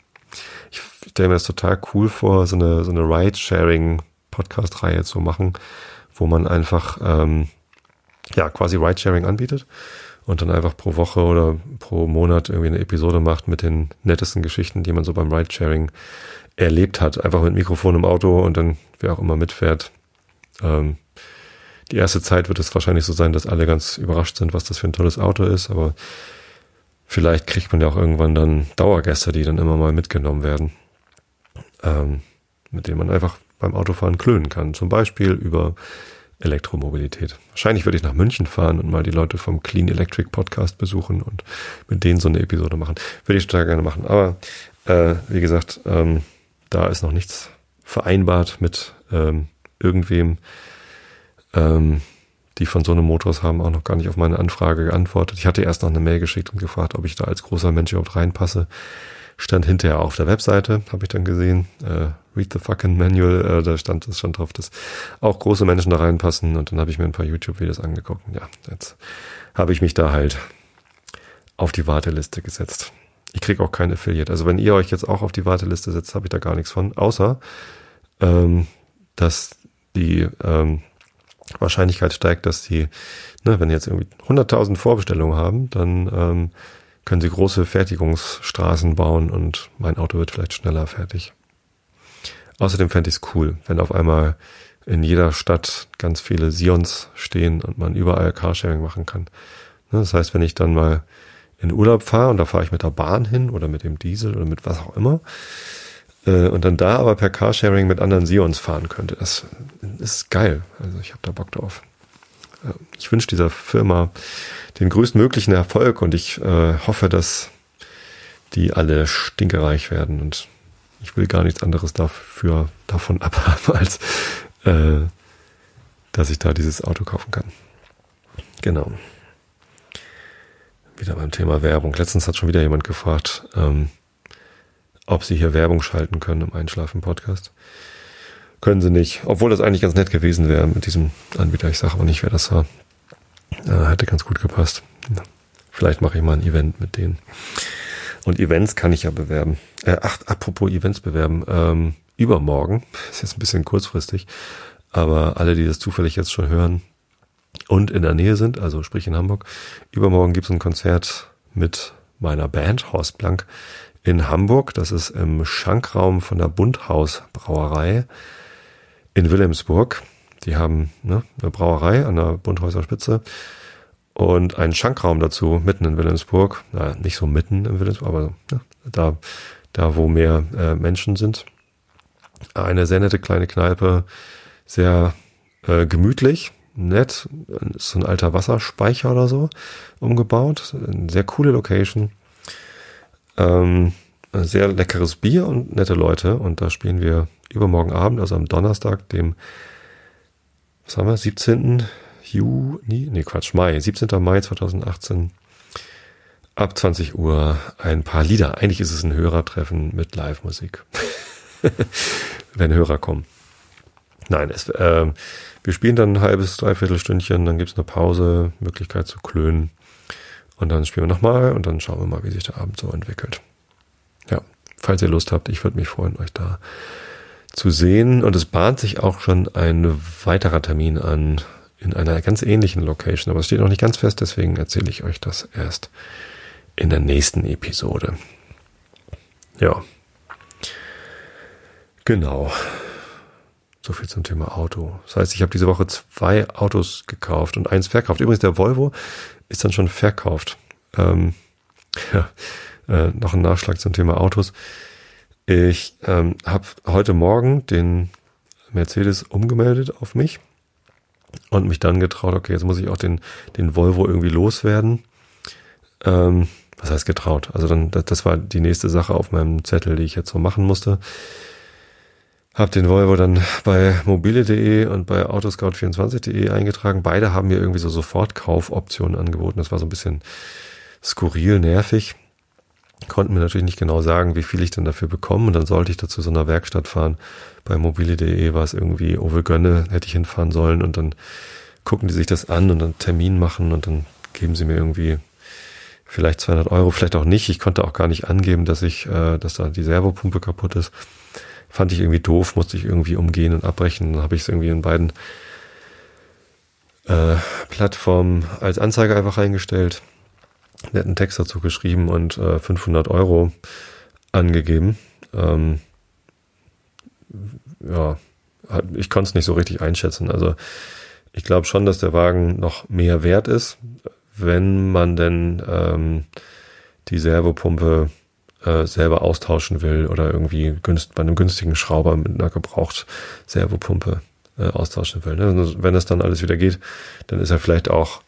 Ich stelle mir das total cool vor, so eine, so eine Ride-Sharing-Podcast-Reihe zu machen, wo man einfach ähm, ja quasi Ride-Sharing anbietet und dann einfach pro Woche oder pro Monat irgendwie eine Episode macht mit den nettesten Geschichten, die man so beim Ridesharing erlebt hat. Einfach mit Mikrofon im Auto und dann wer auch immer mitfährt. Ähm, die erste Zeit wird es wahrscheinlich so sein, dass alle ganz überrascht sind, was das für ein tolles Auto ist, aber vielleicht kriegt man ja auch irgendwann dann Dauergäste, die dann immer mal mitgenommen werden, ähm, mit denen man einfach beim Autofahren klönen kann. Zum Beispiel über Elektromobilität. Wahrscheinlich würde ich nach München fahren und mal die Leute vom Clean Electric Podcast besuchen und mit denen so eine Episode machen. Würde ich total gerne machen. Aber äh, wie gesagt, ähm, da ist noch nichts vereinbart mit ähm, irgendwem. Ähm, die von so einem Motors haben auch noch gar nicht auf meine Anfrage geantwortet. Ich hatte erst noch eine Mail geschickt und gefragt, ob ich da als großer Mensch überhaupt reinpasse. Stand hinterher auf der Webseite, habe ich dann gesehen. Äh, Read the fucking Manual, äh, da stand es schon drauf, dass auch große Menschen da reinpassen. Und dann habe ich mir ein paar YouTube-Videos angeguckt. Ja, jetzt habe ich mich da halt auf die Warteliste gesetzt. Ich kriege auch kein Affiliate. Also wenn ihr euch jetzt auch auf die Warteliste setzt, habe ich da gar nichts von. Außer, ähm, dass die ähm, Wahrscheinlichkeit steigt, dass die, ne, wenn jetzt irgendwie 100.000 Vorbestellungen haben, dann ähm, können sie große Fertigungsstraßen bauen und mein Auto wird vielleicht schneller fertig. Außerdem fände ich es cool, wenn auf einmal in jeder Stadt ganz viele Sions stehen und man überall Carsharing machen kann. Ne, das heißt, wenn ich dann mal in Urlaub fahre und da fahre ich mit der Bahn hin oder mit dem Diesel oder mit was auch immer, äh, und dann da aber per Carsharing mit anderen Sions fahren könnte. Das ist geil. Also ich habe da Bock drauf. Ich wünsche dieser Firma den größtmöglichen Erfolg und ich äh, hoffe, dass die alle stinkereich werden und ich will gar nichts anderes dafür davon <laughs> abhaben, als äh, dass ich da dieses Auto kaufen kann. Genau. Wieder beim Thema Werbung. Letztens hat schon wieder jemand gefragt, ähm, ob sie hier Werbung schalten können im Einschlafen-Podcast. Können sie nicht, obwohl das eigentlich ganz nett gewesen wäre mit diesem Anbieter. Ich sage aber nicht, wer das war. Äh, hätte ganz gut gepasst. Vielleicht mache ich mal ein Event mit denen. Und Events kann ich ja bewerben. Äh, ach, apropos Events bewerben. Ähm, übermorgen, <laughs> ist jetzt ein bisschen kurzfristig, aber alle, die das zufällig jetzt schon hören und in der Nähe sind, also sprich in Hamburg, übermorgen gibt es ein Konzert mit meiner Band, Horst Blank, in Hamburg. Das ist im Schankraum von der Bundhaus Brauerei in Wilhelmsburg. Die haben ne, eine Brauerei an der Bundhäuser Spitze und einen Schankraum dazu mitten in Wilhelmsburg. Na, nicht so mitten in Wilhelmsburg, aber ne, da, da wo mehr äh, Menschen sind. Eine sehr nette kleine Kneipe, sehr äh, gemütlich, nett. Ist so ein alter Wasserspeicher oder so umgebaut. Eine sehr coole Location. Ähm, sehr leckeres Bier und nette Leute. Und da spielen wir übermorgen Abend, also am Donnerstag, dem, was haben wir, 17. Juni, nee, Quatsch, Mai, 17. Mai 2018, ab 20 Uhr ein paar Lieder. Eigentlich ist es ein Hörertreffen mit Live-Musik. <laughs> Wenn Hörer kommen. Nein, es, äh, wir spielen dann ein halbes, dreiviertel Stündchen, dann gibt's eine Pause, Möglichkeit zu klönen. Und dann spielen wir nochmal und dann schauen wir mal, wie sich der Abend so entwickelt. Ja, falls ihr Lust habt, ich würde mich freuen, euch da zu sehen. Und es bahnt sich auch schon ein weiterer Termin an in einer ganz ähnlichen Location, aber es steht noch nicht ganz fest, deswegen erzähle ich euch das erst in der nächsten Episode. Ja. Genau. So viel zum Thema Auto. Das heißt, ich habe diese Woche zwei Autos gekauft und eins verkauft. Übrigens, der Volvo ist dann schon verkauft. Ähm, <laughs> ja, äh, noch ein Nachschlag zum Thema Autos. Ich ähm, habe heute Morgen den Mercedes umgemeldet auf mich und mich dann getraut, okay, jetzt muss ich auch den, den Volvo irgendwie loswerden. Ähm, was heißt getraut? Also dann, das, das war die nächste Sache auf meinem Zettel, die ich jetzt so machen musste. Hab den Volvo dann bei mobile.de und bei autoscout24.de eingetragen. Beide haben mir irgendwie so Sofortkaufoptionen angeboten. Das war so ein bisschen skurril, nervig. Konnten mir natürlich nicht genau sagen, wie viel ich denn dafür bekomme. Und dann sollte ich dazu so einer Werkstatt fahren. Bei mobile.de war es irgendwie Owe Gönne, hätte ich hinfahren sollen. Und dann gucken die sich das an und dann Termin machen und dann geben sie mir irgendwie vielleicht 200 Euro, vielleicht auch nicht. Ich konnte auch gar nicht angeben, dass ich, äh, dass da die Servopumpe kaputt ist fand ich irgendwie doof, musste ich irgendwie umgehen und abbrechen. Dann habe ich es irgendwie in beiden äh, Plattformen als Anzeige einfach reingestellt, netten Text dazu geschrieben und äh, 500 Euro angegeben. Ähm, ja, ich konnte es nicht so richtig einschätzen. Also ich glaube schon, dass der Wagen noch mehr wert ist, wenn man denn ähm, die Servopumpe äh, selber austauschen will oder irgendwie günst, bei einem günstigen Schrauber mit einer gebraucht Servopumpe äh, austauschen will. Ne? Also wenn es dann alles wieder geht, dann ist er vielleicht auch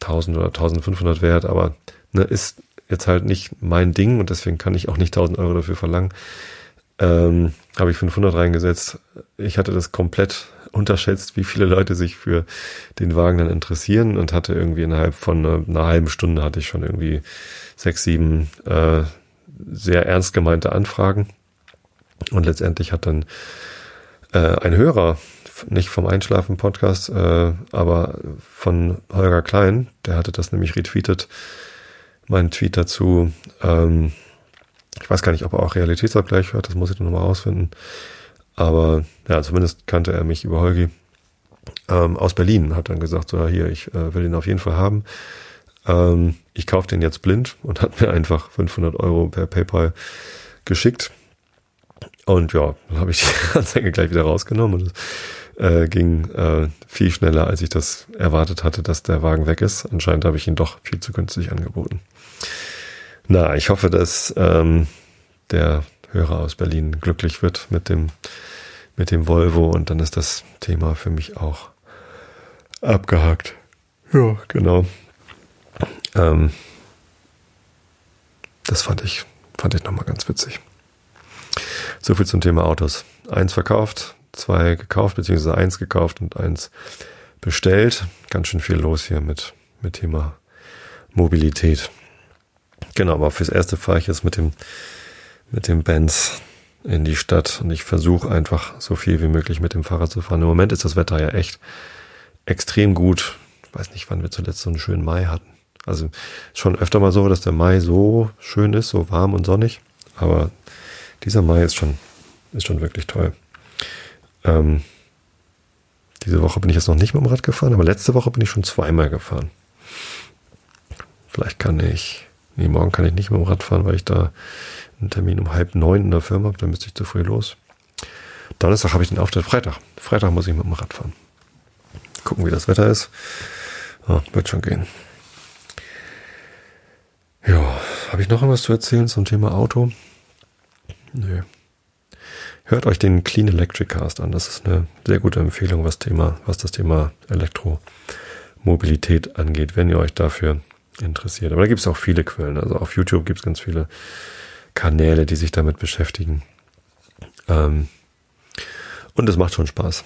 1000 oder 1500 wert, aber ne, ist jetzt halt nicht mein Ding und deswegen kann ich auch nicht 1000 Euro dafür verlangen. Ähm, Habe ich 500 reingesetzt. Ich hatte das komplett unterschätzt, wie viele Leute sich für den Wagen dann interessieren und hatte irgendwie innerhalb von einer, einer halben Stunde hatte ich schon irgendwie sechs, sieben äh, sehr ernst gemeinte Anfragen. Und letztendlich hat dann äh, ein Hörer, nicht vom Einschlafen-Podcast, äh, aber von Holger Klein, der hatte das nämlich retweetet, mein Tweet dazu. Ähm, ich weiß gar nicht, ob er auch Realitätsabgleich hört, das muss ich dann nochmal rausfinden. Aber ja, zumindest kannte er mich über Holgi ähm, aus Berlin, hat dann gesagt, so ja, hier, ich äh, will ihn auf jeden Fall haben. Ähm, ich kaufe den jetzt blind und hat mir einfach 500 Euro per PayPal geschickt. Und ja, dann habe ich die <laughs> Anzeige gleich wieder rausgenommen und es äh, ging äh, viel schneller, als ich das erwartet hatte, dass der Wagen weg ist. Anscheinend habe ich ihn doch viel zu günstig angeboten. Na, ich hoffe, dass ähm, der Hörer aus Berlin glücklich wird mit dem, mit dem Volvo und dann ist das Thema für mich auch abgehakt. Ja, genau. Ähm, das fand ich, fand ich nochmal ganz witzig. So viel zum Thema Autos. Eins verkauft, zwei gekauft, beziehungsweise eins gekauft und eins bestellt. Ganz schön viel los hier mit, mit Thema Mobilität. Genau, aber fürs erste fahre ich jetzt mit dem, mit dem Benz in die Stadt und ich versuche einfach so viel wie möglich mit dem Fahrrad zu fahren. Im Moment ist das Wetter ja echt extrem gut. Ich weiß nicht, wann wir zuletzt so einen schönen Mai hatten. Also schon öfter mal so, dass der Mai so schön ist, so warm und sonnig. Aber dieser Mai ist schon, ist schon wirklich toll. Ähm, diese Woche bin ich jetzt noch nicht mit dem Rad gefahren, aber letzte Woche bin ich schon zweimal gefahren. Vielleicht kann ich, nee, morgen kann ich nicht mit dem Rad fahren, weil ich da einen Termin um halb neun in der Firma habe, dann müsste ich zu früh los. Donnerstag habe ich den Auftritt, Freitag. Freitag muss ich mit dem Rad fahren. Gucken, wie das Wetter ist. Ja, wird schon gehen. Ja, habe ich noch irgendwas zu erzählen zum Thema Auto? Nö. Hört euch den Clean Electric Cast an. Das ist eine sehr gute Empfehlung, was Thema, was das Thema Elektromobilität angeht, wenn ihr euch dafür interessiert. Aber da gibt es auch viele Quellen. Also auf YouTube gibt es ganz viele Kanäle, die sich damit beschäftigen. Ähm, und es macht schon Spaß.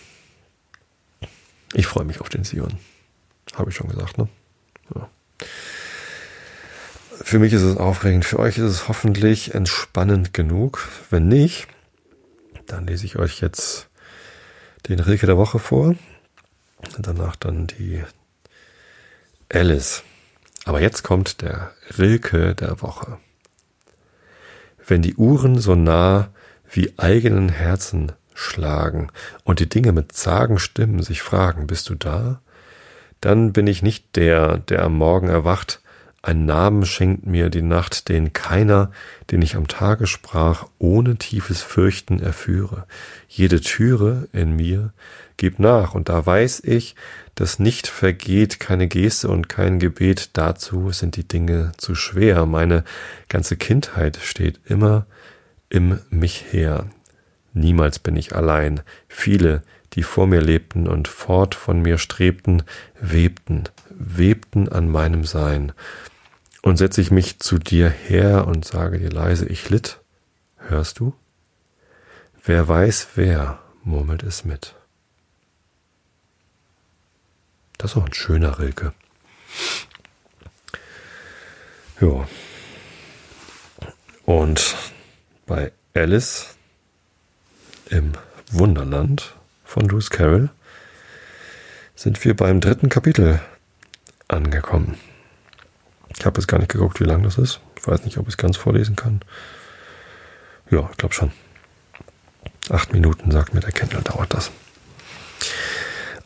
Ich freue mich auf den Sion. Habe ich schon gesagt, ne? Ja. Für mich ist es aufregend, für euch ist es hoffentlich entspannend genug. Wenn nicht, dann lese ich euch jetzt den Rilke der Woche vor. Danach dann die Alice. Aber jetzt kommt der Rilke der Woche. Wenn die Uhren so nah wie eigenen Herzen schlagen und die Dinge mit zagen Stimmen sich fragen, bist du da? Dann bin ich nicht der, der am Morgen erwacht, ein Namen schenkt mir die Nacht, den keiner, den ich am Tage sprach, ohne tiefes Fürchten erführe. Jede Türe in mir gibt nach, und da weiß ich, dass nicht vergeht keine Geste und kein Gebet, dazu sind die Dinge zu schwer. Meine ganze Kindheit steht immer im mich her. Niemals bin ich allein. Viele, die vor mir lebten und fort von mir strebten, webten, webten an meinem Sein. Und setze ich mich zu dir her und sage dir leise, ich litt, hörst du? Wer weiß wer, murmelt es mit. Das ist auch ein schöner Rilke. Ja. Und bei Alice im Wunderland von Lewis Carroll sind wir beim dritten Kapitel angekommen. Ich habe jetzt gar nicht geguckt, wie lang das ist. Ich weiß nicht, ob ich es ganz vorlesen kann. Ja, ich glaube schon. Acht Minuten, sagt mir der Kindle, dauert das.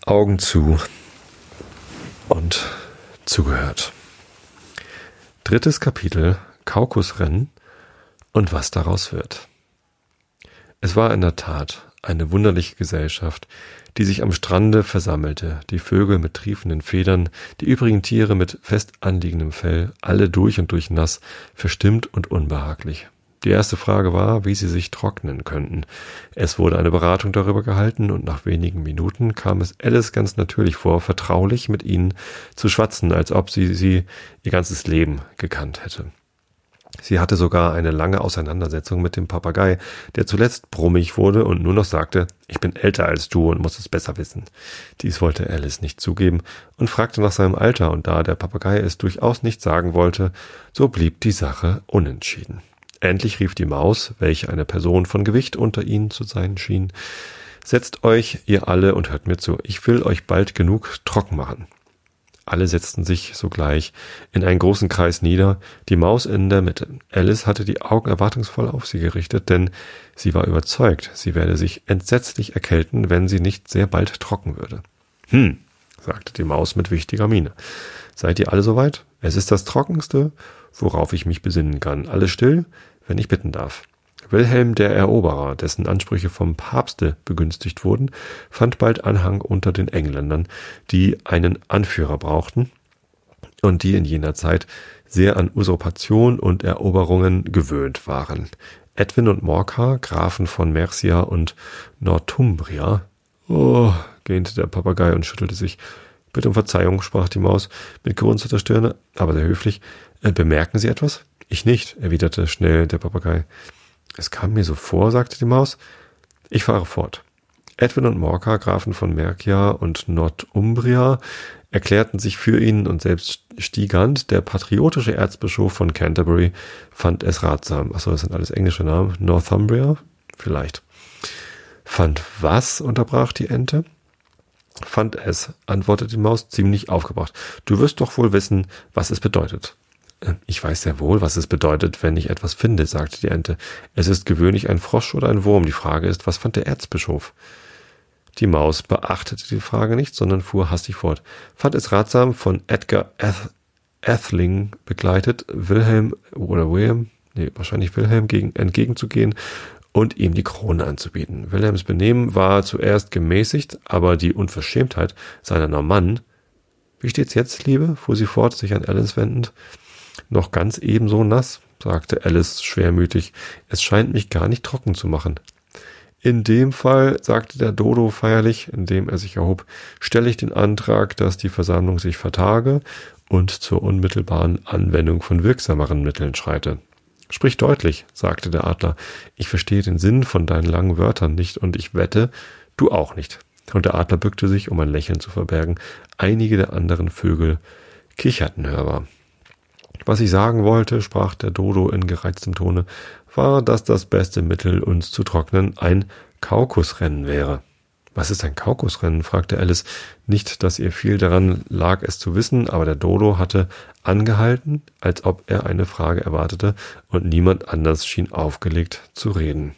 Augen zu und zugehört. Drittes Kapitel Kaukusrennen und was daraus wird. Es war in der Tat eine wunderliche Gesellschaft, die sich am Strande versammelte, die Vögel mit triefenden Federn, die übrigen Tiere mit fest anliegendem Fell, alle durch und durch nass, verstimmt und unbehaglich. Die erste Frage war, wie sie sich trocknen könnten. Es wurde eine Beratung darüber gehalten und nach wenigen Minuten kam es Alice ganz natürlich vor, vertraulich mit ihnen zu schwatzen, als ob sie sie ihr ganzes Leben gekannt hätte. Sie hatte sogar eine lange Auseinandersetzung mit dem Papagei, der zuletzt brummig wurde und nur noch sagte, ich bin älter als du und muss es besser wissen. Dies wollte Alice nicht zugeben und fragte nach seinem Alter, und da der Papagei es durchaus nicht sagen wollte, so blieb die Sache unentschieden. Endlich rief die Maus, welche eine Person von Gewicht unter ihnen zu sein schien, Setzt euch, ihr alle, und hört mir zu, ich will euch bald genug trocken machen. Alle setzten sich sogleich in einen großen Kreis nieder, die Maus in der Mitte. Alice hatte die Augen erwartungsvoll auf sie gerichtet, denn sie war überzeugt, sie werde sich entsetzlich erkälten, wenn sie nicht sehr bald trocken würde. Hm, sagte die Maus mit wichtiger Miene. Seid ihr alle soweit? Es ist das Trockenste, worauf ich mich besinnen kann. Alle still, wenn ich bitten darf. Wilhelm der Eroberer, dessen Ansprüche vom Papste begünstigt wurden, fand bald Anhang unter den Engländern, die einen Anführer brauchten und die in jener Zeit sehr an Usurpation und Eroberungen gewöhnt waren. Edwin und Morcar, Grafen von Mercia und Northumbria. Oh, gähnte der Papagei und schüttelte sich. Bitte um Verzeihung, sprach die Maus mit gerunzelter Stirne, aber sehr höflich. Äh, bemerken Sie etwas? Ich nicht, erwiderte schnell der Papagei. Es kam mir so vor, sagte die Maus. Ich fahre fort. Edwin und Morcar, Grafen von Mercia und Northumbria, erklärten sich für ihn und selbst Stigand, der patriotische Erzbischof von Canterbury, fand es ratsam. Achso, das sind alles englische Namen. Northumbria? Vielleicht. Fand was? unterbrach die Ente. Fand es, antwortete die Maus ziemlich aufgebracht. Du wirst doch wohl wissen, was es bedeutet. Ich weiß sehr wohl, was es bedeutet, wenn ich etwas finde, sagte die Ente. Es ist gewöhnlich ein Frosch oder ein Wurm. Die Frage ist, was fand der Erzbischof? Die Maus beachtete die Frage nicht, sondern fuhr hastig fort. Fand es ratsam, von Edgar Eth Athling begleitet, Wilhelm oder William, nee, wahrscheinlich Wilhelm gegen, entgegenzugehen und ihm die Krone anzubieten. Wilhelms Benehmen war zuerst gemäßigt, aber die Unverschämtheit seiner Normannen wie steht's jetzt, Liebe? fuhr sie fort, sich an Alice wendend. Noch ganz ebenso nass, sagte Alice schwermütig. Es scheint mich gar nicht trocken zu machen. In dem Fall, sagte der Dodo feierlich, indem er sich erhob, stelle ich den Antrag, dass die Versammlung sich vertage und zur unmittelbaren Anwendung von wirksameren Mitteln schreite. Sprich deutlich, sagte der Adler. Ich verstehe den Sinn von deinen langen Wörtern nicht und ich wette, du auch nicht. Und der Adler bückte sich, um ein Lächeln zu verbergen. Einige der anderen Vögel kicherten hörbar. Was ich sagen wollte, sprach der Dodo in gereiztem Tone, war, dass das beste Mittel, uns zu trocknen, ein Kaukusrennen wäre. Was ist ein Kaukusrennen? fragte Alice. Nicht, dass ihr viel daran lag, es zu wissen, aber der Dodo hatte angehalten, als ob er eine Frage erwartete, und niemand anders schien aufgelegt zu reden.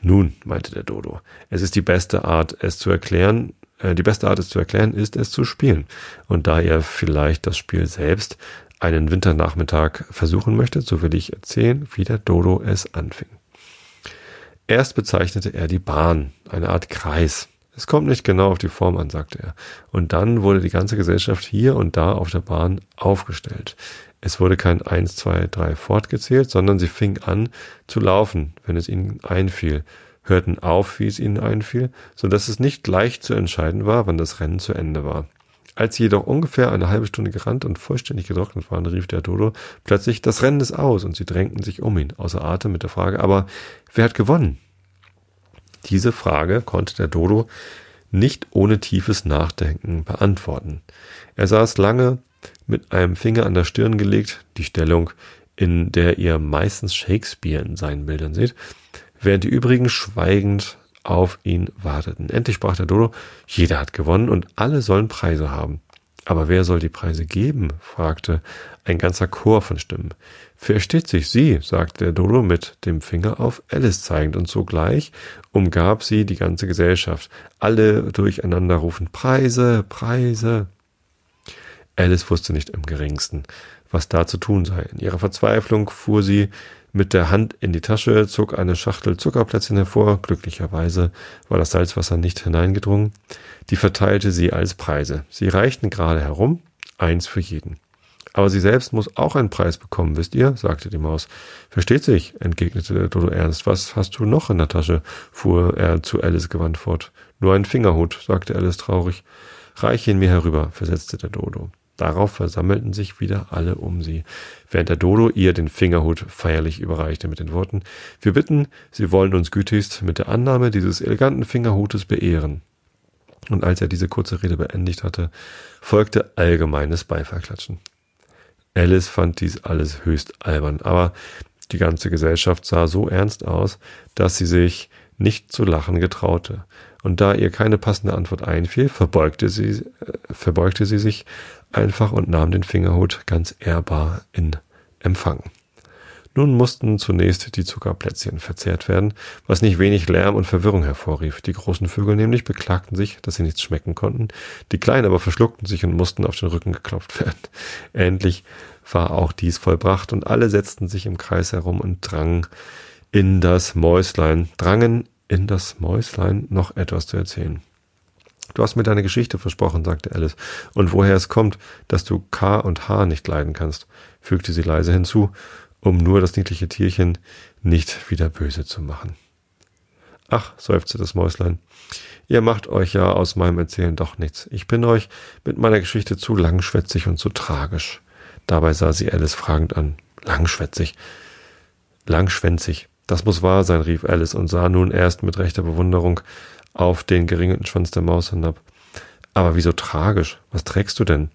Nun, meinte der Dodo, es ist die beste Art, es zu erklären, äh, die beste Art, es zu erklären, ist, es zu spielen. Und da ihr vielleicht das Spiel selbst einen Winternachmittag versuchen möchte, so will ich erzählen, wie der Dodo es anfing. Erst bezeichnete er die Bahn, eine Art Kreis. Es kommt nicht genau auf die Form an, sagte er. Und dann wurde die ganze Gesellschaft hier und da auf der Bahn aufgestellt. Es wurde kein eins, zwei, drei fortgezählt, sondern sie fing an zu laufen, wenn es ihnen einfiel, hörten auf, wie es ihnen einfiel, so dass es nicht leicht zu entscheiden war, wann das Rennen zu Ende war. Als sie jedoch ungefähr eine halbe Stunde gerannt und vollständig getrocknet waren, rief der Dodo plötzlich, das Rennen ist aus, und sie drängten sich um ihn, außer Atem mit der Frage, aber wer hat gewonnen? Diese Frage konnte der Dodo nicht ohne tiefes Nachdenken beantworten. Er saß lange mit einem Finger an der Stirn gelegt, die Stellung, in der ihr meistens Shakespeare in seinen Bildern seht, während die übrigen schweigend auf ihn warteten. Endlich sprach der Dodo, jeder hat gewonnen und alle sollen Preise haben. Aber wer soll die Preise geben? fragte ein ganzer Chor von Stimmen. Versteht sich sie, sagte der Dodo mit dem Finger auf Alice zeigend, und sogleich umgab sie die ganze Gesellschaft. Alle durcheinander rufen Preise, Preise. Alice wusste nicht im geringsten, was da zu tun sei. In ihrer Verzweiflung fuhr sie mit der Hand in die Tasche, zog eine Schachtel Zuckerplätzchen hervor. Glücklicherweise war das Salzwasser nicht hineingedrungen. Die verteilte sie als Preise. Sie reichten gerade herum, eins für jeden. Aber sie selbst muss auch einen Preis bekommen, wisst ihr? sagte die Maus. Versteht sich, entgegnete der Dodo ernst. Was hast du noch in der Tasche? fuhr er zu Alice gewandt fort. Nur ein Fingerhut, sagte Alice traurig. Reich ihn mir herüber, versetzte der Dodo. Darauf versammelten sich wieder alle um sie, während der Dodo ihr den Fingerhut feierlich überreichte mit den Worten Wir bitten, Sie wollen uns gütigst mit der Annahme dieses eleganten Fingerhutes beehren. Und als er diese kurze Rede beendigt hatte, folgte allgemeines Beifallklatschen. Alice fand dies alles höchst albern, aber die ganze Gesellschaft sah so ernst aus, dass sie sich nicht zu lachen getraute. Und da ihr keine passende Antwort einfiel, verbeugte sie, äh, verbeugte sie sich einfach und nahm den Fingerhut ganz ehrbar in Empfang. Nun mussten zunächst die Zuckerplätzchen verzehrt werden, was nicht wenig Lärm und Verwirrung hervorrief. Die großen Vögel nämlich beklagten sich, dass sie nichts schmecken konnten, die kleinen aber verschluckten sich und mussten auf den Rücken geklopft werden. <laughs> Endlich war auch dies vollbracht und alle setzten sich im Kreis herum und drangen in das Mäuslein, drangen in das Mäuslein noch etwas zu erzählen. Du hast mir deine Geschichte versprochen, sagte Alice, und woher es kommt, dass du K und H nicht leiden kannst, fügte sie leise hinzu um nur das niedliche Tierchen nicht wieder böse zu machen. Ach, seufzte das Mäuslein, ihr macht euch ja aus meinem Erzählen doch nichts. Ich bin euch mit meiner Geschichte zu langschwätzig und zu tragisch. Dabei sah sie Alice fragend an. Langschwätzig. Langschwänzig. Das muss wahr sein, rief Alice und sah nun erst mit rechter Bewunderung auf den geringelten Schwanz der Maus hinab. Aber wieso tragisch? Was trägst du denn?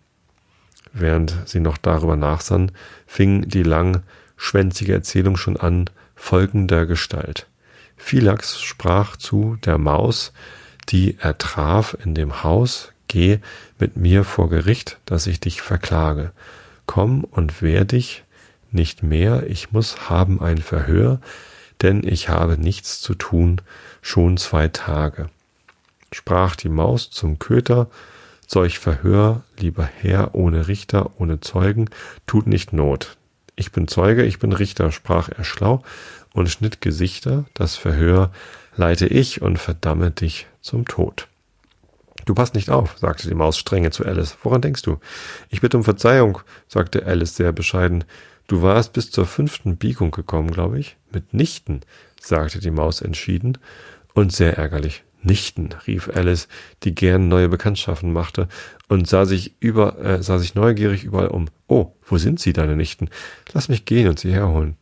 Während sie noch darüber nachsann, fing die lang schwänzige Erzählung schon an folgender Gestalt. Philax sprach zu der Maus, die er traf in dem Haus, geh mit mir vor Gericht, dass ich dich verklage. Komm und wehr dich nicht mehr, ich muss haben ein Verhör, denn ich habe nichts zu tun, schon zwei Tage. Sprach die Maus zum Köter, solch Verhör, lieber Herr, ohne Richter, ohne Zeugen, tut nicht Not, ich bin Zeuge, ich bin Richter, sprach er schlau und schnitt Gesichter, das Verhör leite ich und verdamme dich zum Tod. Du passt nicht auf, sagte die Maus strenge zu Alice. Woran denkst du? Ich bitte um Verzeihung, sagte Alice sehr bescheiden. Du warst bis zur fünften Biegung gekommen, glaube ich. Mitnichten, sagte die Maus entschieden und sehr ärgerlich. Nichten, rief Alice, die gern neue Bekanntschaften machte und sah sich über, äh, sah sich neugierig überall um. Oh, wo sind sie, deine Nichten? Lass mich gehen und sie herholen.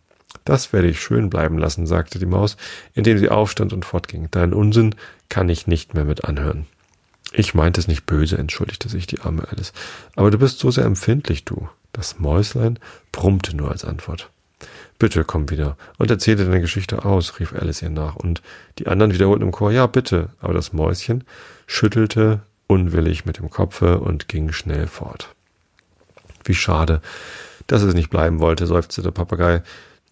Das werde ich schön bleiben lassen, sagte die Maus, indem sie aufstand und fortging. Deinen Unsinn kann ich nicht mehr mit anhören. Ich meinte es nicht böse, entschuldigte sich die arme Alice. Aber du bist so sehr empfindlich, du. Das Mäuslein brummte nur als Antwort. Bitte komm wieder und erzähle deine Geschichte aus, rief Alice ihr nach, und die anderen wiederholten im Chor, ja, bitte, aber das Mäuschen schüttelte unwillig mit dem Kopfe und ging schnell fort. Wie schade, dass es nicht bleiben wollte, seufzte der Papagei,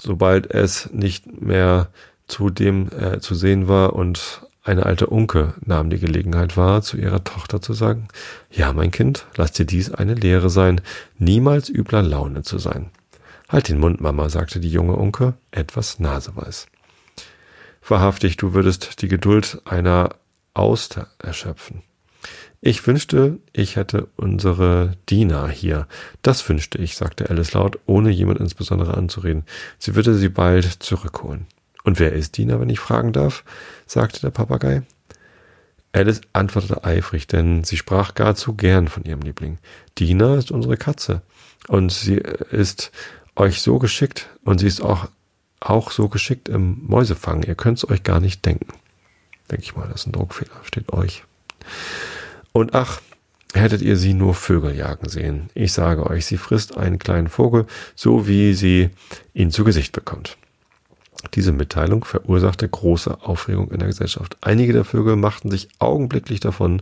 sobald es nicht mehr zu dem äh, zu sehen war und eine alte Unke nahm die Gelegenheit wahr, zu ihrer Tochter zu sagen, ja, mein Kind, lass dir dies eine Lehre sein, niemals übler Laune zu sein. Halt den Mund, Mama, sagte die junge Unke, etwas naseweiß. Wahrhaftig, du würdest die Geduld einer Auster erschöpfen. Ich wünschte, ich hätte unsere Diener hier. Das wünschte ich, sagte Alice laut, ohne jemand insbesondere anzureden. Sie würde sie bald zurückholen. Und wer ist Diener, wenn ich fragen darf? sagte der Papagei. Alice antwortete eifrig, denn sie sprach gar zu gern von ihrem Liebling. Dina ist unsere Katze. Und sie ist euch so geschickt und sie ist auch, auch so geschickt im Mäusefangen. Ihr könnt es euch gar nicht denken. Denke ich mal, das ist ein Druckfehler, steht euch. Und ach, hättet ihr sie nur Vögel jagen sehen. Ich sage euch, sie frisst einen kleinen Vogel, so wie sie ihn zu Gesicht bekommt. Diese Mitteilung verursachte große Aufregung in der Gesellschaft. Einige der Vögel machten sich augenblicklich davon.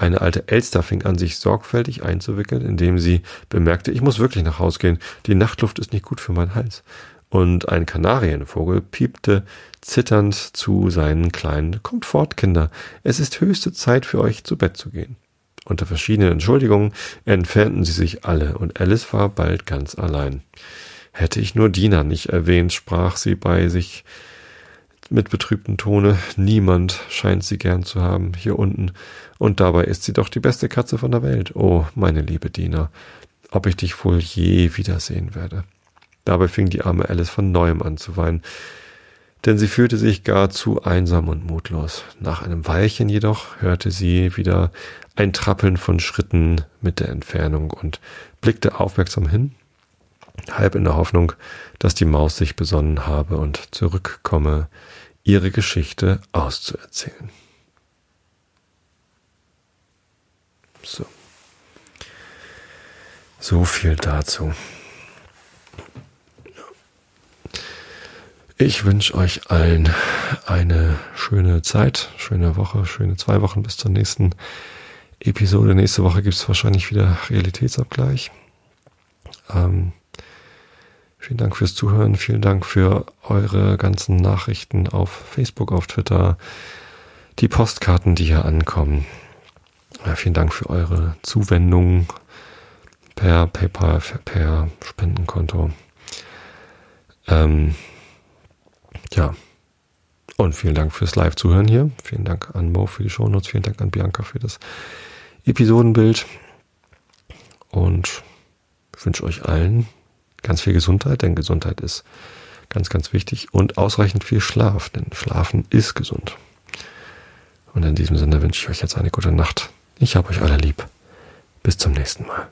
Eine alte Elster fing an, sich sorgfältig einzuwickeln, indem sie bemerkte, ich muss wirklich nach Haus gehen. Die Nachtluft ist nicht gut für meinen Hals. Und ein Kanarienvogel piepte zitternd zu seinen Kleinen. Kommt fort, Kinder. Es ist höchste Zeit für euch zu Bett zu gehen. Unter verschiedenen Entschuldigungen entfernten sie sich alle, und Alice war bald ganz allein. Hätte ich nur Dina nicht erwähnt, sprach sie bei sich mit betrübtem Tone. Niemand scheint sie gern zu haben hier unten, und dabei ist sie doch die beste Katze von der Welt. Oh, meine liebe Dina. ob ich dich wohl je wiedersehen werde. Dabei fing die arme Alice von neuem an zu weinen, denn sie fühlte sich gar zu einsam und mutlos. Nach einem Weilchen jedoch hörte sie wieder ein Trappeln von Schritten mit der Entfernung und blickte aufmerksam hin, halb in der Hoffnung, dass die Maus sich besonnen habe und zurückkomme, ihre Geschichte auszuerzählen. So. So viel dazu. Ich wünsche euch allen eine schöne Zeit, schöne Woche, schöne zwei Wochen bis zur nächsten Episode. Nächste Woche gibt es wahrscheinlich wieder Realitätsabgleich. Ähm, vielen Dank fürs Zuhören, vielen Dank für eure ganzen Nachrichten auf Facebook, auf Twitter, die Postkarten, die hier ankommen. Ja, vielen Dank für eure Zuwendung per PayPal, per Spendenkonto. Ähm, ja. Und vielen Dank fürs Live-Zuhören hier. Vielen Dank an Mo für die Shownotes. Vielen Dank an Bianca für das Episodenbild. Und ich wünsche euch allen ganz viel Gesundheit, denn Gesundheit ist ganz, ganz wichtig. Und ausreichend viel Schlaf, denn Schlafen ist gesund. Und in diesem Sinne wünsche ich euch jetzt eine gute Nacht. Ich habe euch alle lieb. Bis zum nächsten Mal.